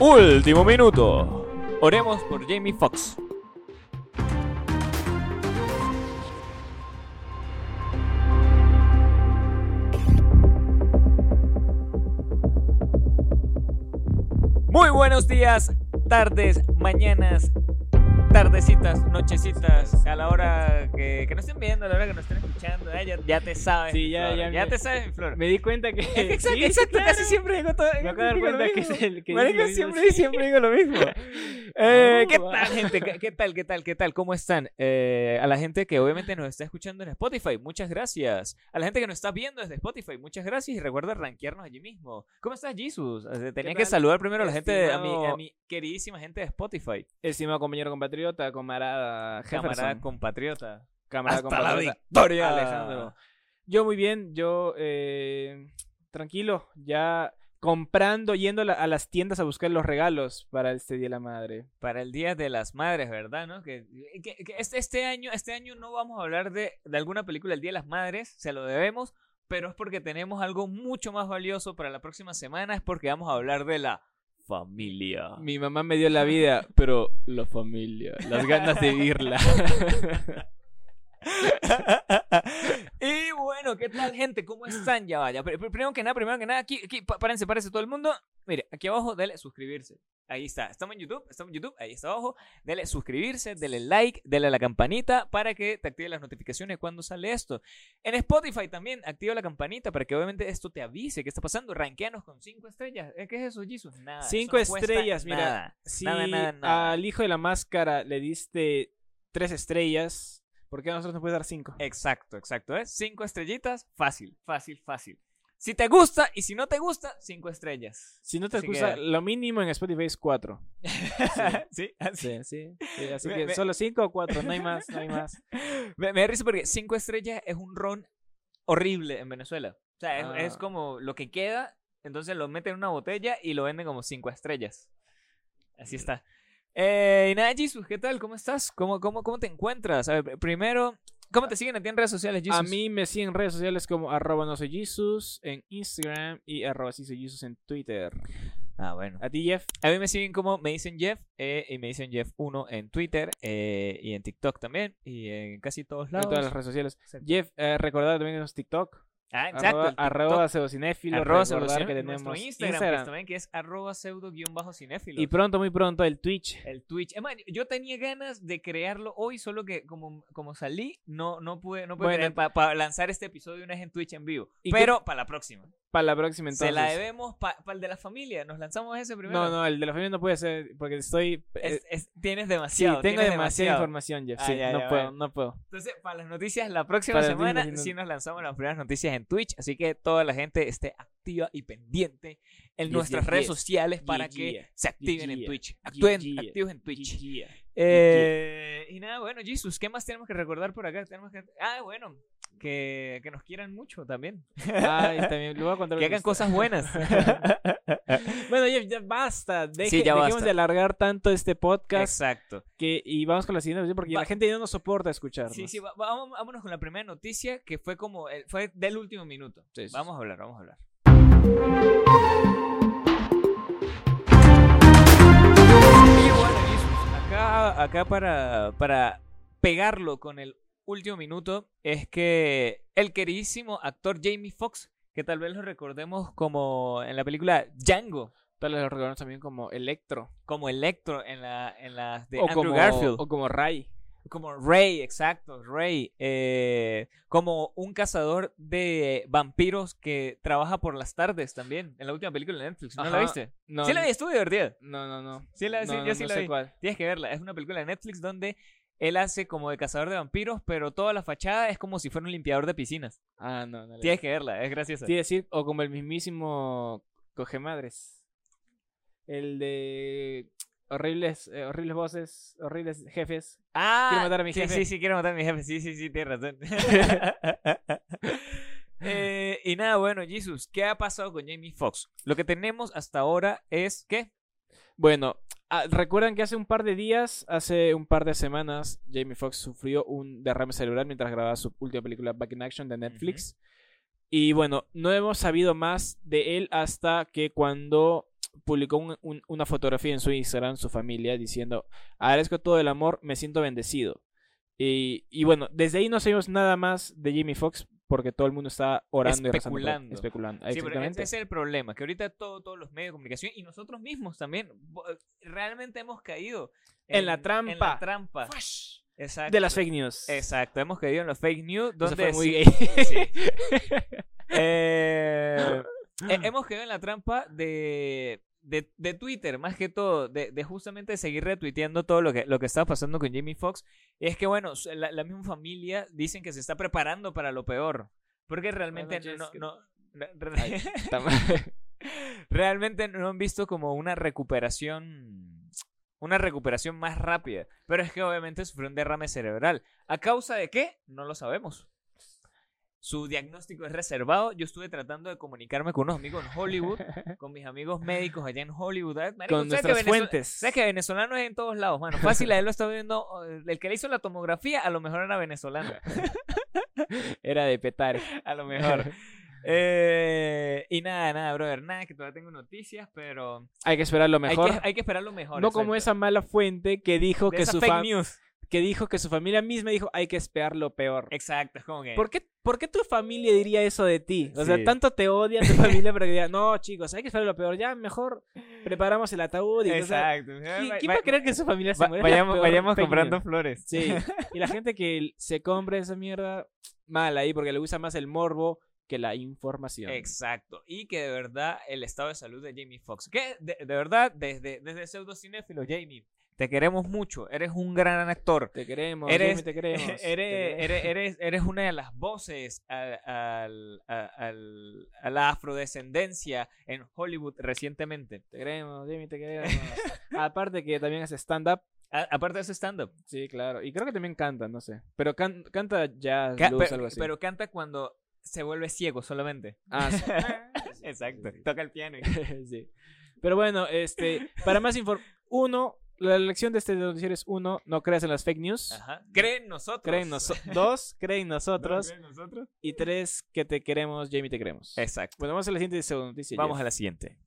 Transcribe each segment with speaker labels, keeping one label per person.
Speaker 1: Último minuto. Oremos por Jamie Foxx. Muy buenos días, tardes, mañanas, tardecitas, nochecitas, a la hora que, que nos estén viendo, a la hora que nos estén escuchando, eh, ya, ya te sabes.
Speaker 2: Sí, ya-
Speaker 1: flor,
Speaker 2: ya
Speaker 1: ya
Speaker 2: me-
Speaker 1: te sabes, flor.
Speaker 2: Me di cuenta que.
Speaker 1: Exacto,
Speaker 2: sí,
Speaker 1: exacto,
Speaker 2: claro.
Speaker 1: casi siempre digo todo.
Speaker 2: Me acabo de dar cuenta que es el que
Speaker 1: Marico, siempre,
Speaker 2: siempre.
Speaker 1: siempre digo lo mismo. Eh, ¿Qué tal, gente? ¿Qué, qué tal, qué tal, qué tal? ¿Cómo están? Eh, a la gente que obviamente nos está escuchando en Spotify, muchas gracias. A la gente que nos está viendo desde Spotify, muchas gracias. Y recuerda rankearnos allí mismo. ¿Cómo estás, Jesus? Eh, Tenía que saludar primero a la gente, a mi, a
Speaker 2: estimado-
Speaker 1: mi queridísima gente de Spotify.
Speaker 2: Estimado compañero compatriota, camarada Jefferson.
Speaker 1: Camarada compatriota.
Speaker 2: camarada
Speaker 1: Hasta la
Speaker 2: compatriota.
Speaker 1: victoria.
Speaker 2: Alejandro. Yo muy bien, yo eh, tranquilo, ya comprando, yendo a la- las tiendas a buscar los regalos para este Día de la Madre.
Speaker 1: Para el Día de las Madres, ¿verdad? ¿No? Que, que- que este, este año, este año no vamos a hablar de, de alguna película del Día de las Madres, se lo debemos, pero es porque tenemos algo mucho más valioso para la próxima semana, es porque vamos a hablar de la familia.
Speaker 2: Mi mamá me dio la vida, pero la familia, las ganas de vivirla.
Speaker 1: y bueno, ¿qué tal, gente? ¿Cómo están? Ya vaya. Pr- pr- Primero que nada, primero que nada, aquí, aquí, párense, párense todo el mundo. Mire, aquí abajo, dele suscribirse. Ahí está. Estamos en YouTube, estamos en YouTube, ahí está abajo. Dele suscribirse, dele like, dele a la campanita para que te active las notificaciones cuando sale esto. En Spotify también, activa la campanita para que obviamente esto te avise qué está pasando. Ranqueanos con cinco estrellas. Eh, ¿Qué es eso, Jesus? Nada. eso
Speaker 2: Cinco
Speaker 1: no cuesta
Speaker 2: estrellas, mira.
Speaker 1: nada.
Speaker 2: Si
Speaker 1: Nada, nada, nada.
Speaker 2: al hijo de la máscara le diste tres estrellas, ¿por qué a nosotros nos puedes dar cinco?
Speaker 1: Exacto, exacto. ¿eh? Cinco estrellitas, fácil, fácil, fácil. Si te gusta y si no te gusta, cinco estrellas.
Speaker 2: Si no te
Speaker 1: Así
Speaker 2: gusta,
Speaker 1: que-
Speaker 2: lo mínimo en Spotify es cuatro.
Speaker 1: ¿Sí? así.
Speaker 2: Sí, sí. sí, así
Speaker 1: Me-
Speaker 2: que
Speaker 1: me-
Speaker 2: solo cinco o cuatro, no hay más, no hay más.
Speaker 1: Me, me da risa porque cinco estrellas es un ron horrible en Venezuela. O sea, es,
Speaker 2: Ah.
Speaker 1: es como lo que queda, entonces lo meten en una botella y lo venden como cinco estrellas. Así está. Eh, y nada, Jesus, ¿qué tal? ¿Cómo estás? ¿Cómo, cómo, cómo te encuentras? A ver, pr- primero, ¿cómo te siguen a ti en redes sociales, Jesus?
Speaker 2: A mí me siguen en redes sociales como arroba no soy Jesus en Instagram y arroba sí soy Jesus en Twitter.
Speaker 1: Ah, bueno.
Speaker 2: A ti, Jeff.
Speaker 1: A mí me siguen como me dicen Jeff eh, y me dicen Jeff1 en Twitter eh, y en TikTok también y en casi todos
Speaker 2: En
Speaker 1: lados.
Speaker 2: todas las redes sociales. Jeff, eh, recordad también tenemos TikTok.
Speaker 1: Ah, exacto.
Speaker 2: Arroba, pseudocinéfilo.
Speaker 1: arroba
Speaker 2: recordar
Speaker 1: pseudo-
Speaker 2: que
Speaker 1: nuestro
Speaker 2: tenemos
Speaker 1: Instagram,
Speaker 2: Instagram.
Speaker 1: pues, también que es arroba pseudo guion bajo cinéfilo.
Speaker 2: Y pronto, muy pronto, el Twitch.
Speaker 1: el Twitch. Es más, yo tenía ganas de crearlo hoy, solo que como, como salí, no, no pude, no pude
Speaker 2: Bueno,
Speaker 1: para lanzar este episodio una vez en Twitch en vivo.
Speaker 2: ¿Y qué-
Speaker 1: Pero para la próxima.
Speaker 2: Para la próxima entonces.
Speaker 1: Se la debemos para el de la familia. Nos lanzamos ese primero.
Speaker 2: No, no, el de la familia no puede ser porque estoy...
Speaker 1: Es-
Speaker 2: eh,
Speaker 1: es- tienes
Speaker 2: sí,
Speaker 1: demasiado.
Speaker 2: tengo
Speaker 1: tienes
Speaker 2: demasiada
Speaker 1: demasiado.
Speaker 2: información, Jeff.
Speaker 1: Ah,
Speaker 2: Sí,
Speaker 1: ya,
Speaker 2: no
Speaker 1: ya,
Speaker 2: puedo, no puedo.
Speaker 1: Entonces, para las noticias, la próxima
Speaker 2: Para
Speaker 1: semana
Speaker 2: noticias,
Speaker 1: sí
Speaker 2: no-
Speaker 1: nos lanzamos las primeras noticias en Twitch. Así que toda la gente esté activa y pendiente en
Speaker 2: Yes,
Speaker 1: nuestras
Speaker 2: yes,
Speaker 1: redes
Speaker 2: yes.
Speaker 1: sociales para que se activen en Twitch. Actúen, activos en Twitch. Eh, y nada, bueno, Jesus, ¿qué más tenemos que recordar por acá? Tenemos que... Ah, bueno, que, que nos quieran mucho también.
Speaker 2: Ay, también le voy a contar
Speaker 1: que hagan cosas buenas.
Speaker 2: Bueno, Jeff, ya basta. Deje-
Speaker 1: Sí, ya
Speaker 2: dejemos
Speaker 1: basta.
Speaker 2: de alargar tanto este podcast
Speaker 1: Exacto.
Speaker 2: que, y vamos con la siguiente noticia porque
Speaker 1: Va-
Speaker 2: la gente ya no soporta escucharnos.
Speaker 1: Sí, sí, vámonos con la primera noticia que fue como, el- fue del último minuto.
Speaker 2: Sí, sí,
Speaker 1: vamos a hablar, vamos a hablar. Acá, acá para, para pegarlo con el último minuto es que el queridísimo actor Jamie Foxx, que tal vez lo recordemos como en la película Django,
Speaker 2: Tal vez lo recordamos también como Electro.
Speaker 1: como Electro en la en las de
Speaker 2: o,
Speaker 1: Andrew
Speaker 2: como,
Speaker 1: Garfield.
Speaker 2: o como Ray.
Speaker 1: Como Ray, exacto, Ray. eh, como un cazador de vampiros que trabaja por las tardes también. En la última película de Netflix. ¿No la viste?
Speaker 2: No,
Speaker 1: sí la vi, estuvo divertida.
Speaker 2: No, no, no.
Speaker 1: Sí la- sí,
Speaker 2: No,
Speaker 1: yo
Speaker 2: no,
Speaker 1: sí
Speaker 2: no
Speaker 1: la
Speaker 2: sé
Speaker 1: vi.
Speaker 2: cuál.
Speaker 1: Tienes que verla. Es una película de Netflix donde él hace como de cazador de vampiros, pero toda la fachada es como si fuera un limpiador de piscinas.
Speaker 2: Ah, no, no.
Speaker 1: Tienes que verla, es graciosa.
Speaker 2: A decir, o como el mismísimo Coge Madres. El de horribles, eh, horribles voces, horribles jefes.
Speaker 1: Ah,
Speaker 2: Quiero matar a mi
Speaker 1: sí,
Speaker 2: jefe.
Speaker 1: Sí, sí, quiero matar a mi jefe. Sí, sí, sí, tienes razón. Eh, y nada, bueno, Jesus, ¿qué ha pasado con Jamie Foxx? Lo que tenemos hasta ahora es que
Speaker 2: Bueno, ah, recuerdan que hace un par de días, hace un par de semanas, Jamie Foxx sufrió un derrame cerebral mientras grababa su última película Back in Action de Netflix. Y bueno, no hemos sabido más de él hasta que cuando publicó un- un- una fotografía en su Instagram, su familia, diciendo, agradezco todo el amor, me siento bendecido. Y, y bueno, desde ahí no sabemos nada más de Jimmy Fox porque todo el mundo está orando y por él,
Speaker 1: Especulando.
Speaker 2: especulando.
Speaker 1: Sí, pero
Speaker 2: Exactamente.
Speaker 1: ese es el problema, que ahorita todo, todos los medios de comunicación y nosotros mismos también bo- realmente hemos caído
Speaker 2: En la
Speaker 1: En la
Speaker 2: trampa.
Speaker 1: trampa. Exacto.
Speaker 2: De las fake news.
Speaker 1: Exacto, hemos caído en los fake news. Donde
Speaker 2: fue muy
Speaker 1: sí-
Speaker 2: gay.
Speaker 1: sí. Eh, eh, hemos caído en la trampa de, de, de Twitter, más que todo, de, de justamente seguir retuiteando todo lo que, lo que está pasando con Jamie Foxx. Y es que, bueno, la, la misma familia dicen que se está preparando para lo peor. Porque realmente no, no-
Speaker 2: Ay,
Speaker 1: realmente no han visto como una recuperación una recuperación más rápida pero es que obviamente sufrió un derrame cerebral a causa de qué no lo sabemos su diagnóstico es reservado yo estuve tratando de comunicarme con unos amigos en Hollywood con mis amigos médicos allá en Hollywood
Speaker 2: Con
Speaker 1: ¿sabes que
Speaker 2: nuestras fuentes.
Speaker 1: sabes que venezolano es en todos lados mano fácil a él lo está viendo eh, el que le hizo la tomografía a lo mejor era venezolano
Speaker 2: Era de petar.
Speaker 1: a lo mejor Eh, y nada, nada, brother. Nada, que todavía tengo noticias, pero
Speaker 2: Hay que esperar lo
Speaker 1: hay
Speaker 2: mejor.
Speaker 1: que, hay que esperar lo mejor.
Speaker 2: no como esa mala fuente que dijo
Speaker 1: De
Speaker 2: que
Speaker 1: esa
Speaker 2: su
Speaker 1: fake
Speaker 2: fa-
Speaker 1: news.
Speaker 2: Que dijo que su familia misma dijo hay que esperar lo peor.
Speaker 1: Exacto, es como que.
Speaker 2: ¿Por qué, ¿Por qué tu familia diría eso de ti? O sea,
Speaker 1: Sí.
Speaker 2: tanto te odia tu familia para que diga, no, chicos, hay que esperar lo peor. Ya, mejor preparamos el ataúd. Y, o sea,
Speaker 1: Exacto.
Speaker 2: ¿quién,
Speaker 1: Va-
Speaker 2: quién
Speaker 1: va-
Speaker 2: va a creer que su familia se
Speaker 1: va-
Speaker 2: muere?
Speaker 1: Vayamos vayamos comprando flores.
Speaker 2: Sí. Y la gente que se compre esa mierda, mal ahí, porque le gusta más el morbo que la información.
Speaker 1: Exacto. Y que de verdad el estado de salud de Jamie Foxx. Que de, de verdad, desde, desde pseudocinéfilo, Jamie, te queremos mucho. Eres un gran actor.
Speaker 2: Te queremos,
Speaker 1: Eres-
Speaker 2: te queremos.
Speaker 1: Eres,
Speaker 2: te queremos.
Speaker 1: eres, eres, eres una de las voces a, al- a- al- a la afrodescendencia en Hollywood recientemente.
Speaker 2: Te queremos, Jamie, te queremos. Aparte que también hace stand-up.
Speaker 1: Aparte de ese stand-up.
Speaker 2: Sí, claro. Y creo que también canta, no sé. Pero can- canta jazz,
Speaker 1: Ca-
Speaker 2: blues,
Speaker 1: pero,
Speaker 2: algo así.
Speaker 1: pero canta cuando se vuelve ciego solamente.
Speaker 2: Ah, sí.
Speaker 1: Exacto. Toca el piano. y-
Speaker 2: Sí. Pero bueno, este, para más información, uno, la lección de este noticiero es uno, no creas en las fake news.
Speaker 1: Ajá. Cree en nosotros.
Speaker 2: Cree en noso- dos, cree en
Speaker 1: ¿No
Speaker 2: nosotros.
Speaker 1: nosotros?
Speaker 2: Y tres, que te queremos, Jamie, te queremos.
Speaker 1: Exacto.
Speaker 2: Bueno, vamos a la siguiente segunda noticia.
Speaker 1: Vamos
Speaker 2: Jeff.
Speaker 1: a la siguiente.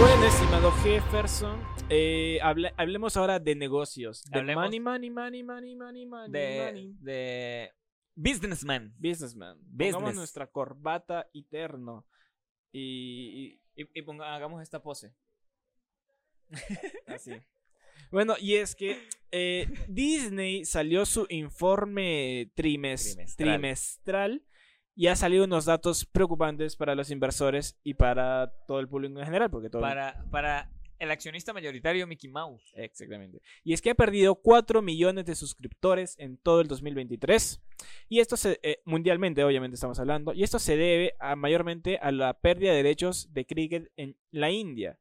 Speaker 2: Bueno, estimado Jefferson, eh, hable- hablemos ahora de negocios. De
Speaker 1: Hablemos
Speaker 2: money, money, money, money, money, money,
Speaker 1: De,
Speaker 2: money.
Speaker 1: de Businessman.
Speaker 2: Businessman.
Speaker 1: Business.
Speaker 2: Pongamos nuestra corbata y terno. Y,
Speaker 1: Y, y ponga- hagamos esta pose.
Speaker 2: así. Bueno, y es que eh, Disney salió su informe trimes-
Speaker 1: Trimestral.
Speaker 2: trimestral y ha salido unos datos preocupantes para los inversores y para todo el público en general, porque todo
Speaker 1: Para, para el accionista mayoritario Mickey Mouse.
Speaker 2: Exactamente. Y es que ha perdido 4 millones de suscriptores en todo el 2023. Y esto se, eh, mundialmente, obviamente estamos hablando. Y esto se debe a, mayormente a la pérdida de derechos de cricket en la India.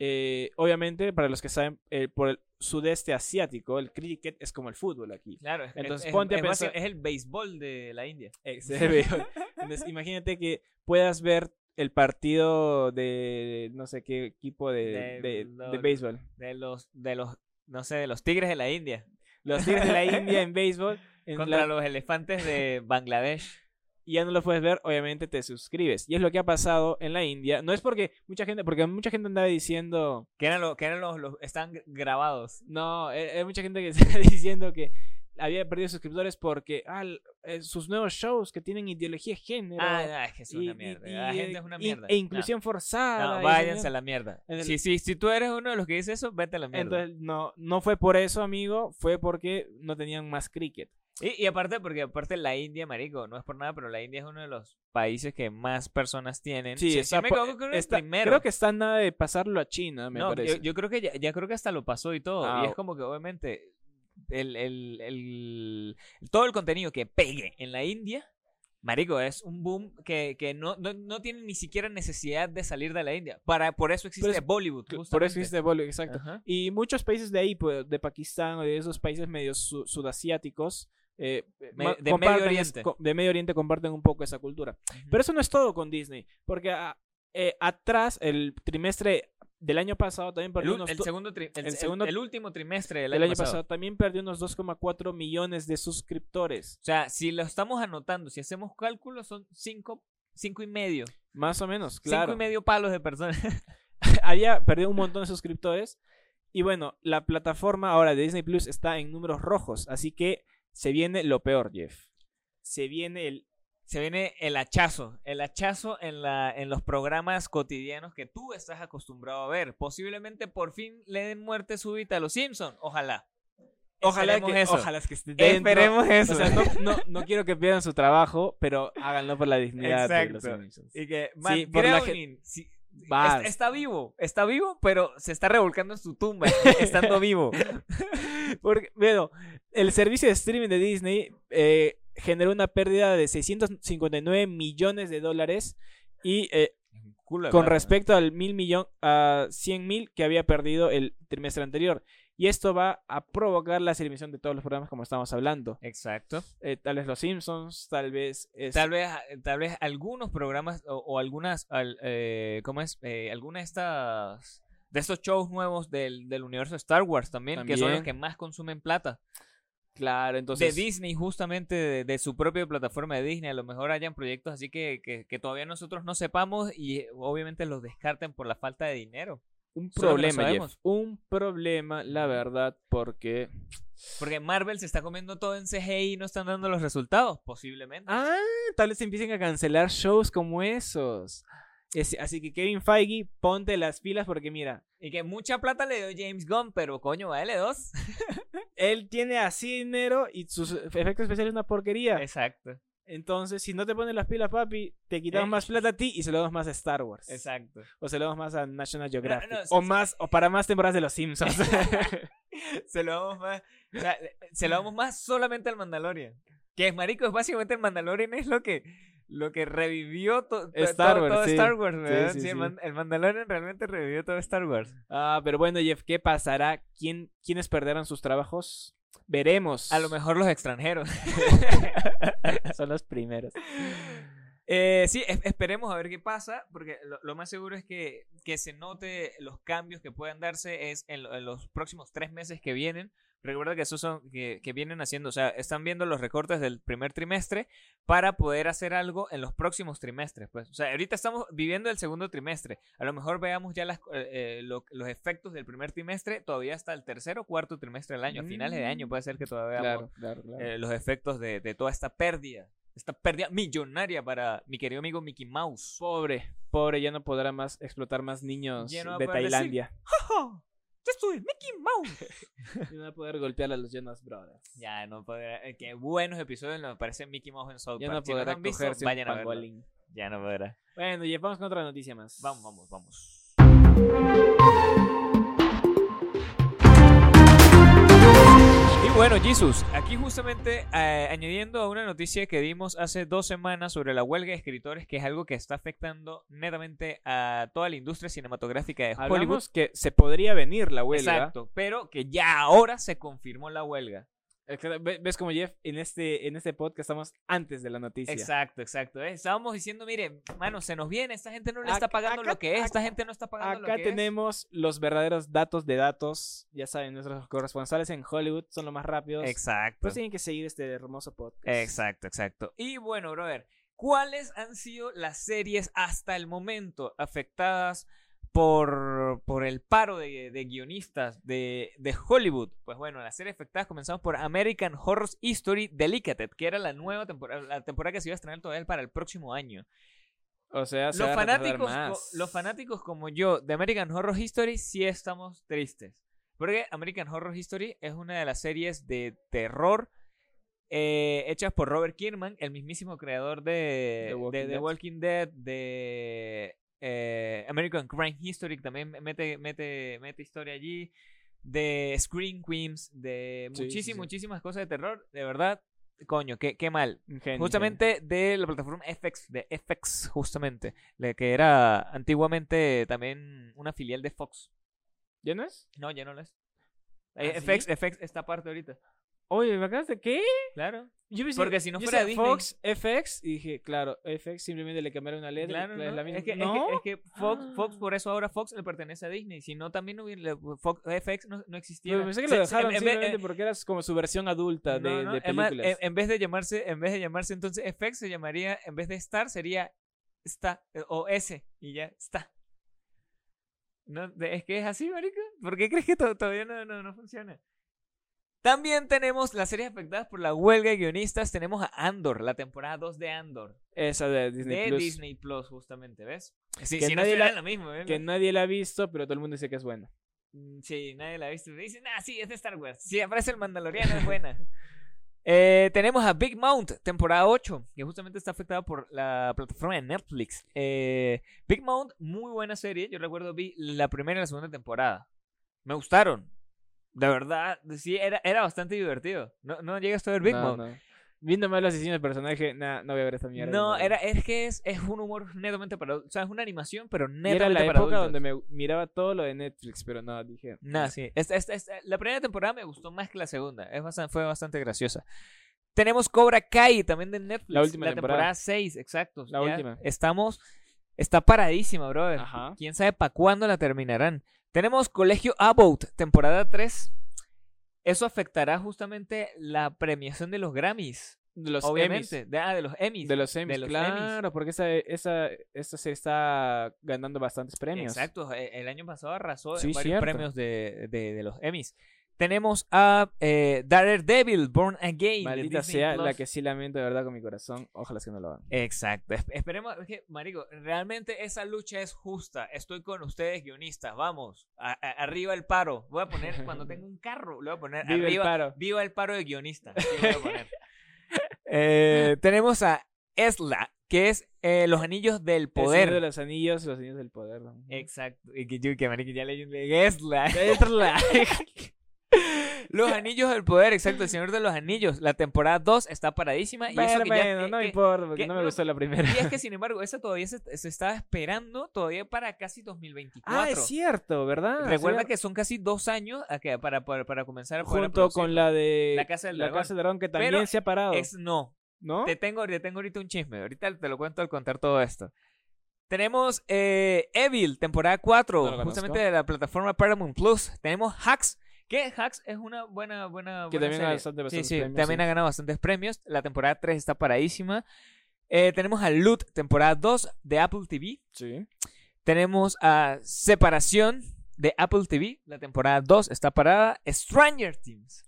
Speaker 2: Eh, obviamente, para los que saben, eh, por el sudeste asiático, el cricket es como el fútbol aquí.
Speaker 1: Claro, es,
Speaker 2: Entonces,
Speaker 1: es-
Speaker 2: ponte a
Speaker 1: es más-
Speaker 2: pensar-
Speaker 1: es el béisbol de la India.
Speaker 2: Entonces, imagínate que puedas ver el partido de no sé qué equipo de,
Speaker 1: De
Speaker 2: de- béisbol.
Speaker 1: De los, de los, no sé, de los tigres de la India.
Speaker 2: Los Tigres de la India en béisbol. en
Speaker 1: contra
Speaker 2: la-
Speaker 1: los elefantes de Bangladesh.
Speaker 2: y ya no lo puedes ver, obviamente te suscribes. Y es lo que ha pasado en la India. No es porque mucha gente, porque mucha gente andaba diciendo,
Speaker 1: Que eran los, que eran los, los- están grabados.
Speaker 2: no, hay mucha gente que está diciendo que había perdido suscriptores porque ah, eh, sus nuevos shows que tienen ideología de género.
Speaker 1: Ah, no, es que es una
Speaker 2: y-
Speaker 1: mierda.
Speaker 2: y,
Speaker 1: la gente es una mierda.
Speaker 2: E inclusión forzada.
Speaker 1: No,
Speaker 2: y
Speaker 1: no, váyanse a la mierda. Si, si, si tú eres uno de los que dice eso, vete a la mierda.
Speaker 2: Entonces, no, no fue por eso, amigo, fue porque no tenían más cricket.
Speaker 1: Y, y aparte, porque aparte la India, marico, no es por nada, pero la India es uno de los países que más personas tienen.
Speaker 2: Sí, está
Speaker 1: me creo que es
Speaker 2: está-
Speaker 1: primero.
Speaker 2: creo que está nada de pasarlo a China, me
Speaker 1: no,
Speaker 2: parece.
Speaker 1: yo, yo creo que ya, ya creo que hasta lo pasó y todo.
Speaker 2: Ah,
Speaker 1: y es
Speaker 2: o-
Speaker 1: como que obviamente el, el, el- todo el contenido que pegue en la India, marico, es un boom que, que no, no, no tiene ni siquiera necesidad de salir de la India. Para, por eso existe Bollywood.
Speaker 2: Por eso
Speaker 1: justamente.
Speaker 2: existe Bollywood, exacto.
Speaker 1: Ajá.
Speaker 2: Y muchos países de ahí, pues, de Pakistán o de esos países medio su- sudasiáticos, eh,
Speaker 1: Me-
Speaker 2: ma-
Speaker 1: de Medio Oriente.
Speaker 2: de Medio Oriente comparten un poco esa cultura.
Speaker 1: Ujú.
Speaker 2: Pero eso no es todo con Disney, porque ah, eh, atrás, el trimestre del año pasado también
Speaker 1: El,
Speaker 2: perdió
Speaker 1: u-
Speaker 2: unos
Speaker 1: el
Speaker 2: do-
Speaker 1: segundo el,
Speaker 2: el
Speaker 1: el-
Speaker 2: segundo-
Speaker 1: el último trimestre del,
Speaker 2: del
Speaker 1: año,
Speaker 2: año
Speaker 1: pasado.
Speaker 2: pasado también perdió unos 2,4 millones de suscriptores.
Speaker 1: O sea, si lo estamos anotando, si hacemos cálculos, son cinco, cinco y medio.
Speaker 2: Más o menos,
Speaker 1: Cinco
Speaker 2: claro.
Speaker 1: y medio palos de personas.
Speaker 2: Había perdido un montón de suscriptores. Y bueno, la plataforma ahora de Disney Plus está en números rojos. Así que se viene lo peor, Jeff. Se viene el.
Speaker 1: Se viene el hachazo, el hachazo en, la, en los programas cotidianos que tú estás acostumbrado a ver. Posiblemente por fin le den muerte súbita a los Simpsons. Ojalá.
Speaker 2: Ojalá
Speaker 1: Esperemos
Speaker 2: que,
Speaker 1: eso.
Speaker 2: ojalá es que esté dentro.
Speaker 1: Esperemos eso.
Speaker 2: O sea, no, no, no quiero que pierdan su trabajo, pero háganlo por la dignidad de los
Speaker 1: Exacto.
Speaker 2: Simpsons.
Speaker 1: Y que Matt
Speaker 2: Sí, por la
Speaker 1: Groening, sí,
Speaker 2: Basta.
Speaker 1: está, está vivo, está vivo, pero se está revolcando en su tumba, estando vivo.
Speaker 2: Porque, bueno, el servicio de streaming de Disney eh, generó una pérdida de 659 millones de dólares y eh, con respecto al mil millón a 100 mil que había perdido el trimestre anterior. Y esto va a provocar la eliminación de todos los programas como estamos hablando.
Speaker 1: Exacto.
Speaker 2: Eh, tal vez los Simpsons, tal vez es-
Speaker 1: Tal vez, tal vez algunos programas o, o algunas, al- eh, ¿cómo es? Algunas de estas, de estos shows nuevos del, del universo Star Wars también, que son los que más consumen plata.
Speaker 2: Claro, entonces
Speaker 1: de Disney, justamente de, de su propia plataforma de Disney. A lo mejor hayan proyectos así que, que, que todavía nosotros no sepamos y eh, obviamente los descarten por la falta de dinero.
Speaker 2: un problema, Jeff, un problema, la verdad, porque
Speaker 1: Porque Marvel se está comiendo todo en CGI y no están dando los resultados, posiblemente.
Speaker 2: Ah, tal vez empiecen a cancelar shows como esos. Es- así que Kevin Feige, ponte las pilas porque mira,
Speaker 1: Y que mucha plata le dio James Gunn, pero coño, vale dos.
Speaker 2: él tiene así dinero y sus efectos especiales una porquería.
Speaker 1: Exacto,
Speaker 2: Entonces, si no te pones las pilas, papi, te quitamos
Speaker 1: Eh.
Speaker 2: más plata a ti y se lo damos más a Star Wars.
Speaker 1: exacto.
Speaker 2: O se lo damos más a National Geographic.
Speaker 1: no,
Speaker 2: o
Speaker 1: sí.
Speaker 2: más, o para más temporadas de los Simpsons.
Speaker 1: se lo damos más. o sea, se lo damos más solamente al Mandalorian. Que es marico, es básicamente el Mandalorian es lo que lo que revivió to- to-
Speaker 2: Star
Speaker 1: todo,
Speaker 2: Wars,
Speaker 1: todo
Speaker 2: sí.
Speaker 1: Star Wars, ¿verdad?
Speaker 2: sí,
Speaker 1: Sí, el. Man- el Mandalorian realmente revivió todo Star Wars.
Speaker 2: ah, pero bueno, Jeff, ¿qué pasará? ¿Quién, ¿Quiénes perderán sus trabajos? Veremos.
Speaker 1: A lo mejor los extranjeros.
Speaker 2: Son los primeros.
Speaker 1: Eh, sí, es- esperemos a ver qué pasa, porque lo, lo más seguro es que, que se note los cambios que puedan darse es en los próximos tres meses que vienen. Recuerda que esos son que, que vienen haciendo, o sea, están viendo los recortes del primer trimestre para poder hacer algo en los próximos trimestres. Pues, o sea, ahorita estamos viviendo el segundo trimestre. A lo mejor veamos ya las, eh, eh, lo- los efectos del primer trimestre todavía hasta el tercer o cuarto trimestre del año. A finales de año puede ser que todavía veamos
Speaker 2: Claro, claro, claro.
Speaker 1: eh, los efectos de, de toda esta pérdida. Esta pérdida millonaria para mi querido amigo Mickey Mouse.
Speaker 2: Pobre, pobre, ya no podrá más explotar más niños
Speaker 1: no
Speaker 2: de
Speaker 1: decir-
Speaker 2: Tailandia.
Speaker 1: ¡Ja! ¡Yo soy Mickey Mouse!
Speaker 2: Ya no va a poder golpear a los Jonas Brothers.
Speaker 1: ya no podrá. eh, qué buenos episodios nos parece Mickey Mouse en South
Speaker 2: Ya
Speaker 1: Park.
Speaker 2: no
Speaker 1: Si lo
Speaker 2: podrá
Speaker 1: han visto,
Speaker 2: cogerse
Speaker 1: vayan
Speaker 2: un
Speaker 1: a verlo.
Speaker 2: pangolín.
Speaker 1: Ya no podrá.
Speaker 2: Bueno, y vamos con otra noticia más.
Speaker 1: Vamos, vamos, vamos. Bueno, Jesus, aquí justamente eh, añadiendo a una noticia que dimos hace dos semanas sobre la huelga de escritores, que es algo que está afectando netamente a toda la industria cinematográfica de Hollywood.
Speaker 2: Hablamos que se podría venir la huelga.
Speaker 1: Exacto, pero que ya ahora se confirmó la huelga.
Speaker 2: ¿Ves como Jeff? En este, en este podcast estamos antes de la noticia.
Speaker 1: Exacto, exacto. ¿eh? Estábamos diciendo, mire, mano, se nos viene, esta gente no le está
Speaker 2: Acá-
Speaker 1: pagando
Speaker 2: acá-
Speaker 1: lo que es, esta
Speaker 2: acá-
Speaker 1: gente no está pagando lo
Speaker 2: Acá
Speaker 1: que es.
Speaker 2: tenemos los verdaderos datos de datos. Ya saben, nuestros corresponsales en Hollywood son los más rápidos.
Speaker 1: Exacto.
Speaker 2: Pues tienen que seguir este hermoso podcast.
Speaker 1: Exacto, exacto. Y bueno, brother, ¿cuáles han sido las series hasta el momento afectadas por, por el paro de, de guionistas de, de Hollywood? Pues bueno, las series afectadas comenzamos por American Horror History Delicated, que era la nueva temporada, la temporada que se iba a estrenar todavía para el próximo año.
Speaker 2: O sea, se
Speaker 1: Los
Speaker 2: va a retardar
Speaker 1: fanáticos,
Speaker 2: más.
Speaker 1: los fanáticos como yo de American Horror History sí estamos tristes. Porque American Horror History es una de las series de terror eh, hechas por Robert Kierman, el mismísimo creador de
Speaker 2: The Walking
Speaker 1: de The
Speaker 2: Dead.
Speaker 1: Walking Dead, de eh, American Crime History, también mete, mete, mete historia allí, de Screen Queens, de
Speaker 2: Sí,
Speaker 1: muchísimas,
Speaker 2: sí.
Speaker 1: muchísimas cosas de terror. De verdad, coño, qué, qué mal. Justamente de la plataforma FX, de FX, justamente, la que era antiguamente también una filial de Fox.
Speaker 2: ¿Ya no es?
Speaker 1: No, ya no lo es. Eh,
Speaker 2: ¿Ah,
Speaker 1: FX,
Speaker 2: sí?
Speaker 1: FX está aparte ahorita.
Speaker 2: Oye, ¿me acabas de qué?
Speaker 1: Claro.
Speaker 2: Yo pensé-
Speaker 1: Porque si no
Speaker 2: yo
Speaker 1: fuera
Speaker 2: decía
Speaker 1: Disney-
Speaker 2: Fox, FX, y dije, claro, FX simplemente le cambiaron una letra.
Speaker 1: Claro,
Speaker 2: es
Speaker 1: ¿no?
Speaker 2: la misma.
Speaker 1: Es, que, es
Speaker 2: ¿No?
Speaker 1: que- es que Fox, Fox,
Speaker 2: Ah.
Speaker 1: por eso ahora Fox le pertenece a Disney. Si no, también no hubiera, Fox, FX no, no existía.
Speaker 2: Pero pensé que lo dejaron
Speaker 1: en- en vez-
Speaker 2: simplemente
Speaker 1: eh,
Speaker 2: porque era como su versión adulta de, de
Speaker 1: es
Speaker 2: películas.
Speaker 1: en, en vez de llamarse, en vez de llamarse entonces FX, se llamaría, en vez de Star, sería Está, eh, o S, y ya, está. No, es que es así, marico. ¿Por qué crees que to- todavía no, no, no funciona? También tenemos las series afectadas por la huelga de guionistas. Tenemos a Andor, la temporada 2 de Andor.
Speaker 2: Esa de Disney
Speaker 1: de
Speaker 2: Plus.
Speaker 1: Disney Plus, justamente, ¿ves? Sí,
Speaker 2: Que
Speaker 1: si no
Speaker 2: nadie
Speaker 1: estuviera
Speaker 2: la-
Speaker 1: lo mismo, ¿ves?
Speaker 2: Que nadie la ha visto, pero todo el mundo dice que es buena.
Speaker 1: Mm, Sí, nadie la ha visto. Dicen, ah, sí, es de Star Wars. Si aparece el Mandaloriano, es buena. Eh, tenemos a Big Mount, temporada 8, que justamente está afectada por la plataforma de Netflix. Eh, Big Mount, muy buena serie. Yo recuerdo vi la primera y la segunda temporada. Me gustaron. De verdad, sí, era, era bastante divertido. ¿No, no llegaste a ver Big
Speaker 2: no,
Speaker 1: Mouth?
Speaker 2: no. Viendo mal los diseños del personaje, nah, no voy a ver esta mierda.
Speaker 1: No, era, es que es, es un humor netamente para O sea, es una animación, pero
Speaker 2: Y
Speaker 1: netamente
Speaker 2: era la
Speaker 1: para
Speaker 2: época
Speaker 1: adultos.
Speaker 2: donde me miraba todo lo de Netflix, pero no, dije.
Speaker 1: No, sí. Esta- esta- esta- la primera temporada me gustó más que la segunda. Es bastante, fue bastante graciosa. Tenemos Cobra Kai también de Netflix.
Speaker 2: La última
Speaker 1: La
Speaker 2: temporada.
Speaker 1: temporada 6, exacto.
Speaker 2: La
Speaker 1: Ya
Speaker 2: última.
Speaker 1: Estamos. Está paradísima, brother.
Speaker 2: Ajá.
Speaker 1: Quién sabe para cuándo la terminarán. Tenemos Colegio About, temporada 3. Eso afectará justamente la premiación de los Grammys.
Speaker 2: De los
Speaker 1: obviamente.
Speaker 2: Emmys.
Speaker 1: De, ah, de los Emmys.
Speaker 2: De los Emmys,
Speaker 1: los
Speaker 2: claro, porque esa, esa, esta se está ganando bastantes premios.
Speaker 1: Exacto, e- el año pasado arrasó
Speaker 2: Sí,
Speaker 1: en varios
Speaker 2: cierto.
Speaker 1: premios de, de- de los Emmys. Tenemos a eh, Daredevil, Born Again.
Speaker 2: Maldita sea
Speaker 1: Plus.
Speaker 2: la que sí lamento de verdad con mi corazón. Ojalá que no lo hagan.
Speaker 1: Exacto. Es- esperemos, es que, Marico, realmente esa lucha es justa. Estoy con ustedes, guionistas. Vamos. A- a- arriba el paro. Voy a poner, cuando tenga un carro, le voy a poner
Speaker 2: Viva el
Speaker 1: arriba.
Speaker 2: paro.
Speaker 1: Viva el paro de guionistas. Eh, tenemos a Esla, que es eh, Los Anillos del
Speaker 2: El
Speaker 1: Poder.
Speaker 2: De los anillos, los anillos del poder. ¿no?
Speaker 1: Exacto. Y que yo, que marico, ya leí Esla.
Speaker 2: Esla.
Speaker 1: Los Anillos del Poder, exacto. El Señor de los Anillos. La temporada 2 está paradísima. Y eso
Speaker 2: Bueno,
Speaker 1: que ya-
Speaker 2: bueno,
Speaker 1: que-
Speaker 2: no me importa porque
Speaker 1: que-
Speaker 2: no me gustó la primera.
Speaker 1: Y es que, sin embargo, esa todavía se, se estaba esperando todavía para casi 2024.
Speaker 2: Ah, es cierto, ¿verdad?
Speaker 1: Recuerda
Speaker 2: Sí,
Speaker 1: que son casi dos años para, para, para comenzar a poder
Speaker 2: junto con la de
Speaker 1: La Casa del
Speaker 2: la
Speaker 1: Dragón.
Speaker 2: Casa del Dragón que también
Speaker 1: Pero
Speaker 2: se ha parado,
Speaker 1: Es no.
Speaker 2: ¿no?
Speaker 1: Te tengo, te tengo ahorita un chisme. Ahorita te lo cuento al contar todo esto. Tenemos eh, Evil, temporada 4,
Speaker 2: No lo conozco.
Speaker 1: justamente de la plataforma Paramount Plus. Tenemos Hacks, que Hacks es una buena, buena,
Speaker 2: Que
Speaker 1: buena
Speaker 2: también
Speaker 1: serie.
Speaker 2: ha bastante-
Speaker 1: Sí, sí,
Speaker 2: premios,
Speaker 1: también
Speaker 2: sí.
Speaker 1: ha ganado bastantes premios. La temporada 3 está paradísima. Eh, tenemos a Loot, temporada 2 de Apple TV.
Speaker 2: Sí.
Speaker 1: Tenemos a Separación de Apple TV. La temporada 2 está parada. Stranger Things.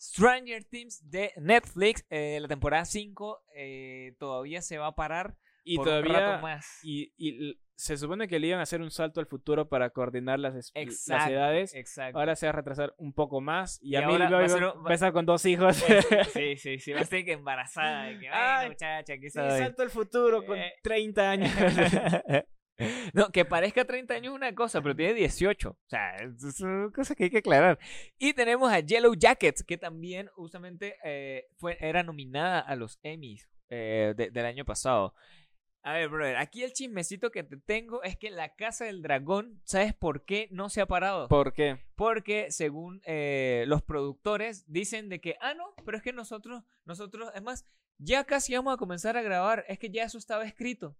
Speaker 1: Stranger Things de Netflix. eh, la temporada 5 eh, todavía se va a parar.
Speaker 2: Y
Speaker 1: por un
Speaker 2: todavía
Speaker 1: rato más.
Speaker 2: y, y se supone que le iban a hacer un salto al futuro para coordinar las,
Speaker 1: Exacto,
Speaker 2: edades.
Speaker 1: Exacto.
Speaker 2: Ahora se va a retrasar un poco más y,
Speaker 1: Y
Speaker 2: a mí va,
Speaker 1: va a
Speaker 2: con dos hijos.
Speaker 1: Sí, sí, sí. Va a estar que embarazada. de que,
Speaker 2: Ay,
Speaker 1: Ay, muchacha, aquí
Speaker 2: Sí,
Speaker 1: soy".
Speaker 2: salto al futuro con
Speaker 1: Eh.
Speaker 2: 30 años.
Speaker 1: No, que parezca 30 años es una cosa, pero tiene 18. O sea, es son cosas que hay que aclarar. Y tenemos a Yellow Jackets, que también justamente eh, fue, era nominada a los Emmys eh, de- del año pasado. A ver, brother, aquí el chismecito que te tengo es que la Casa del Dragón, ¿sabes por qué no se ha parado?
Speaker 2: ¿Por qué?
Speaker 1: Porque según eh, los productores dicen de que, ah, no, pero es que nosotros, nosotros, es más, ya casi vamos a comenzar a grabar, es que ya eso estaba escrito.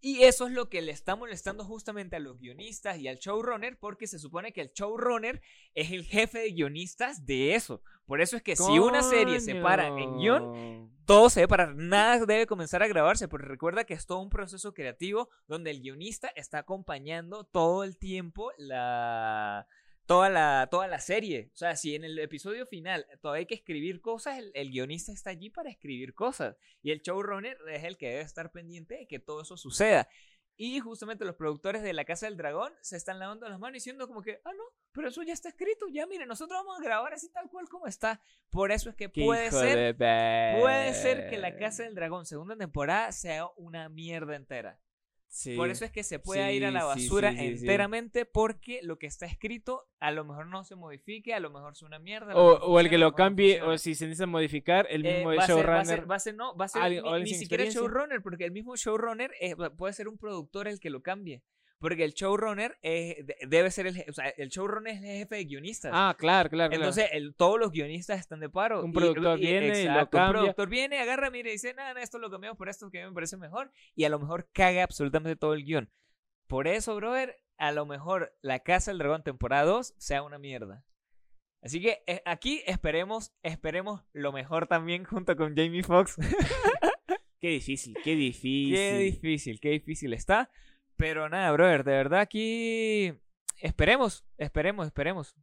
Speaker 1: Y eso es lo que le está molestando justamente a los guionistas y al showrunner, porque se supone que el showrunner es el jefe de guionistas de eso. Por eso es que si una serie se para en
Speaker 2: guion.
Speaker 1: Todo se debe parar, nada debe comenzar a grabarse, porque recuerda que es todo un proceso creativo donde el guionista está acompañando todo el tiempo la toda la toda la serie. O sea, si en el episodio final todavía hay que escribir cosas, el, el guionista está allí para escribir cosas y el showrunner es el que debe estar pendiente de que todo eso suceda. Y justamente los productores de La Casa del Dragón se están lavando las manos diciendo como que, ah, no, pero eso ya está escrito, ya mire, nosotros vamos a grabar así tal cual como está. Por eso es que puede ser Puede ser que La Casa del Dragón segunda temporada sea una mierda entera.
Speaker 2: Sí.
Speaker 1: Por eso es que se pueda ir a la basura
Speaker 2: sí,
Speaker 1: enteramente porque lo que está escrito a lo mejor no se modifique, a lo mejor es una mierda.
Speaker 2: O, el que lo cambie,
Speaker 1: funciona.
Speaker 2: o si se necesita modificar, el
Speaker 1: Eh,
Speaker 2: mismo
Speaker 1: va, a ser, va, a
Speaker 2: showrunner.
Speaker 1: ser, va a ser- no, va a ser ni, ni siquiera showrunner, porque el mismo showrunner eh, puede ser un productor el que lo cambie. Porque el showrunner es- de- debe ser el, o sea, el showrunner es el jefe de guionistas.
Speaker 2: Ah, claro, claro. claro.
Speaker 1: Entonces, el- todos los guionistas están de paro.
Speaker 2: Un
Speaker 1: Y-
Speaker 2: productor viene y lo
Speaker 1: exacto,
Speaker 2: cambia.
Speaker 1: Un productor viene, agarra, mira y dice, nada, esto lo cambiamos por esto que a mí me parece mejor. Y a lo mejor caga absolutamente todo el guion. Por eso, brother, a lo mejor La Casa del Dragón temporada 2 sea una mierda. Así que eh, aquí esperemos, esperemos lo mejor también junto con Jamie Foxx.
Speaker 2: Qué difícil, qué difícil.
Speaker 1: Qué difícil, qué difícil está. Pero nada, brother, de verdad aquí esperemos, esperemos, esperemos.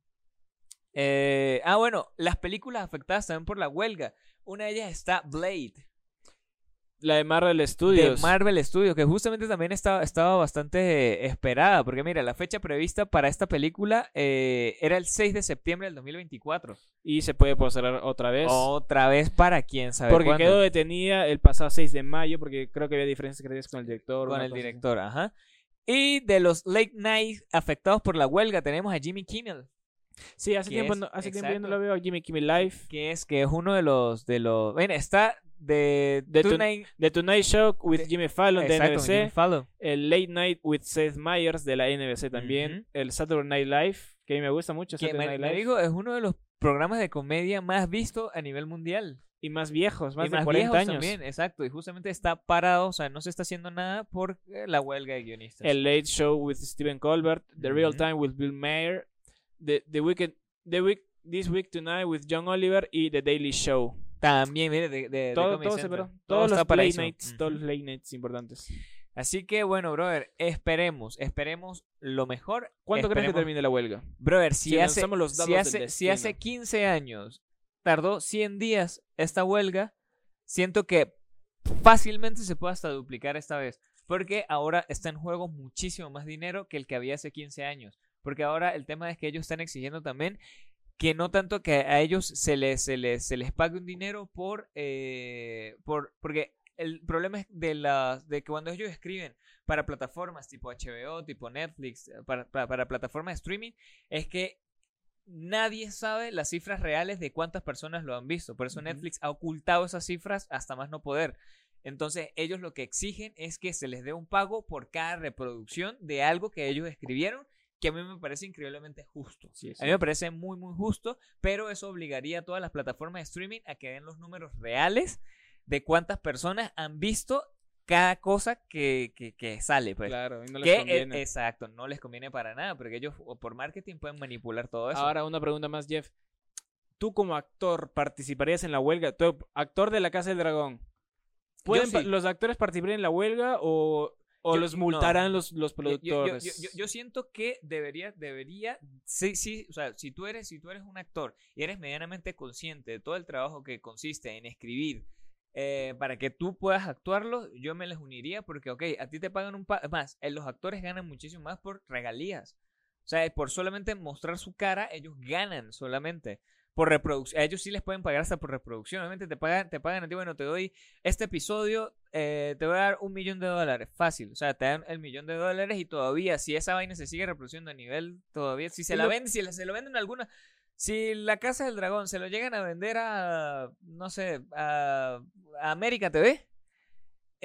Speaker 1: Eh, ah, bueno, las películas afectadas también por la huelga. Una de ellas está Blade,
Speaker 2: La de Marvel
Speaker 1: de
Speaker 2: Studios.
Speaker 1: Marvel Studios, que justamente también estaba, estaba bastante esperada. Porque mira, la fecha prevista para esta película eh, era el 6 de septiembre del 2024.
Speaker 2: y se puede postergar otra vez.
Speaker 1: Otra vez para quién sabe
Speaker 2: porque
Speaker 1: cuándo.
Speaker 2: quedó detenida el pasado 6 de mayo, porque creo que había diferencias creativas con el director.
Speaker 1: con el
Speaker 2: cosa así.
Speaker 1: director, ajá. Y de los late night afectados por la huelga tenemos a Jimmy Kimmel,
Speaker 2: Sí, hace tiempo,
Speaker 1: es-
Speaker 2: no, hace tiempo yo no lo veo. Jimmy Kimmel Live.
Speaker 1: que es que es uno de los de los, bueno, está de,
Speaker 2: tu-
Speaker 1: Tonight-
Speaker 2: The Tonight Show with
Speaker 1: De-
Speaker 2: Jimmy Fallon de
Speaker 1: exacto,
Speaker 2: NBC.
Speaker 1: Jimmy Fallon.
Speaker 2: El Late Night with Seth Meyers de la NBC también. El Saturday Night Live, que a mí me gusta mucho.
Speaker 1: Que
Speaker 2: Saturday
Speaker 1: me,
Speaker 2: Night
Speaker 1: me
Speaker 2: Live.
Speaker 1: digo, es uno de los programas de comedia más vistos a nivel mundial.
Speaker 2: y más viejos, más
Speaker 1: y
Speaker 2: de
Speaker 1: más
Speaker 2: 40
Speaker 1: viejos
Speaker 2: años.
Speaker 1: también, exacto. Y justamente está parado, o sea, no se está haciendo nada por eh, la huelga de guionistas.
Speaker 2: El Late Show with Stephen Colbert. The Real. Time with Bill Maher. The, the Weekend, The Week, This Week Tonight with John Oliver y The Daily Show.
Speaker 1: También, mire, de, de, de
Speaker 2: Todo,
Speaker 1: Comedy
Speaker 2: todo se pero
Speaker 1: Todo
Speaker 2: Todos los late
Speaker 1: eso.
Speaker 2: nights, todos los late nights importantes.
Speaker 1: Así que bueno, brother, esperemos, esperemos lo mejor.
Speaker 2: ¿Cuándo crees que
Speaker 1: Esperemos-
Speaker 2: termine la huelga?
Speaker 1: Brother, si,
Speaker 2: Si
Speaker 1: hace,
Speaker 2: los
Speaker 1: si, hace, si hace
Speaker 2: destino.
Speaker 1: 15 años tardó 100 días esta huelga, siento que fácilmente se puede hasta duplicar esta vez. Porque ahora está en juego muchísimo más dinero que el que había hace 15 años. Porque ahora el tema es que ellos están exigiendo también que no tanto que a ellos se les, se les, se les pague un dinero por, eh, por porque el problema es de las de que cuando ellos escriben para plataformas tipo HBO, tipo Netflix, eh, para, para, para plataformas de streaming, es que nadie sabe las cifras reales de cuántas personas lo han visto. Por eso. Netflix ha ocultado esas cifras hasta más no poder. Entonces ellos lo que exigen es que se les dé un pago por cada reproducción de algo que ellos escribieron, que a mí me parece increíblemente justo. A mí me parece muy, muy justo, pero eso obligaría a todas las plataformas de streaming a que den los números reales de cuántas personas han visto cada cosa que, que, que sale. Pues.
Speaker 2: Claro, y no les
Speaker 1: que, eh,
Speaker 2: conviene.
Speaker 1: exacto, no les conviene para nada, porque ellos por marketing pueden manipular todo eso.
Speaker 2: Ahora una pregunta más, Jeff. ¿Tú como actor participarías en la huelga? ¿Tú, actor de la Casa del Dragón? ¿Pueden
Speaker 1: sí.
Speaker 2: los actores participar en la huelga o, o
Speaker 1: Yo-
Speaker 2: los
Speaker 1: no.
Speaker 2: multarán los, los productores?
Speaker 1: Yo, yo- yo siento que debería, debería, sí, sí, o sea, si tú eres, si tú eres un actor y eres medianamente consciente de todo el trabajo que consiste en escribir eh, para que tú puedas actuarlo, yo me les uniría porque, ok, a ti te pagan un pa más, eh, los actores ganan muchísimo más por regalías, o sea, por solamente mostrar su cara, ellos ganan solamente. Por reproducción, a ellos sí les pueden pagar hasta por reproducción. Obviamente te pagan, te pagan a ti, bueno, te doy este episodio, eh, te voy a dar un millón de dólares, fácil. O sea, te dan el millón de dólares y todavía, si esa vaina se sigue reproduciendo a nivel, todavía, si se la venden, si la- se lo venden alguna, si la Casa del Dragón se lo llegan a vender a, no sé, a, a América TV,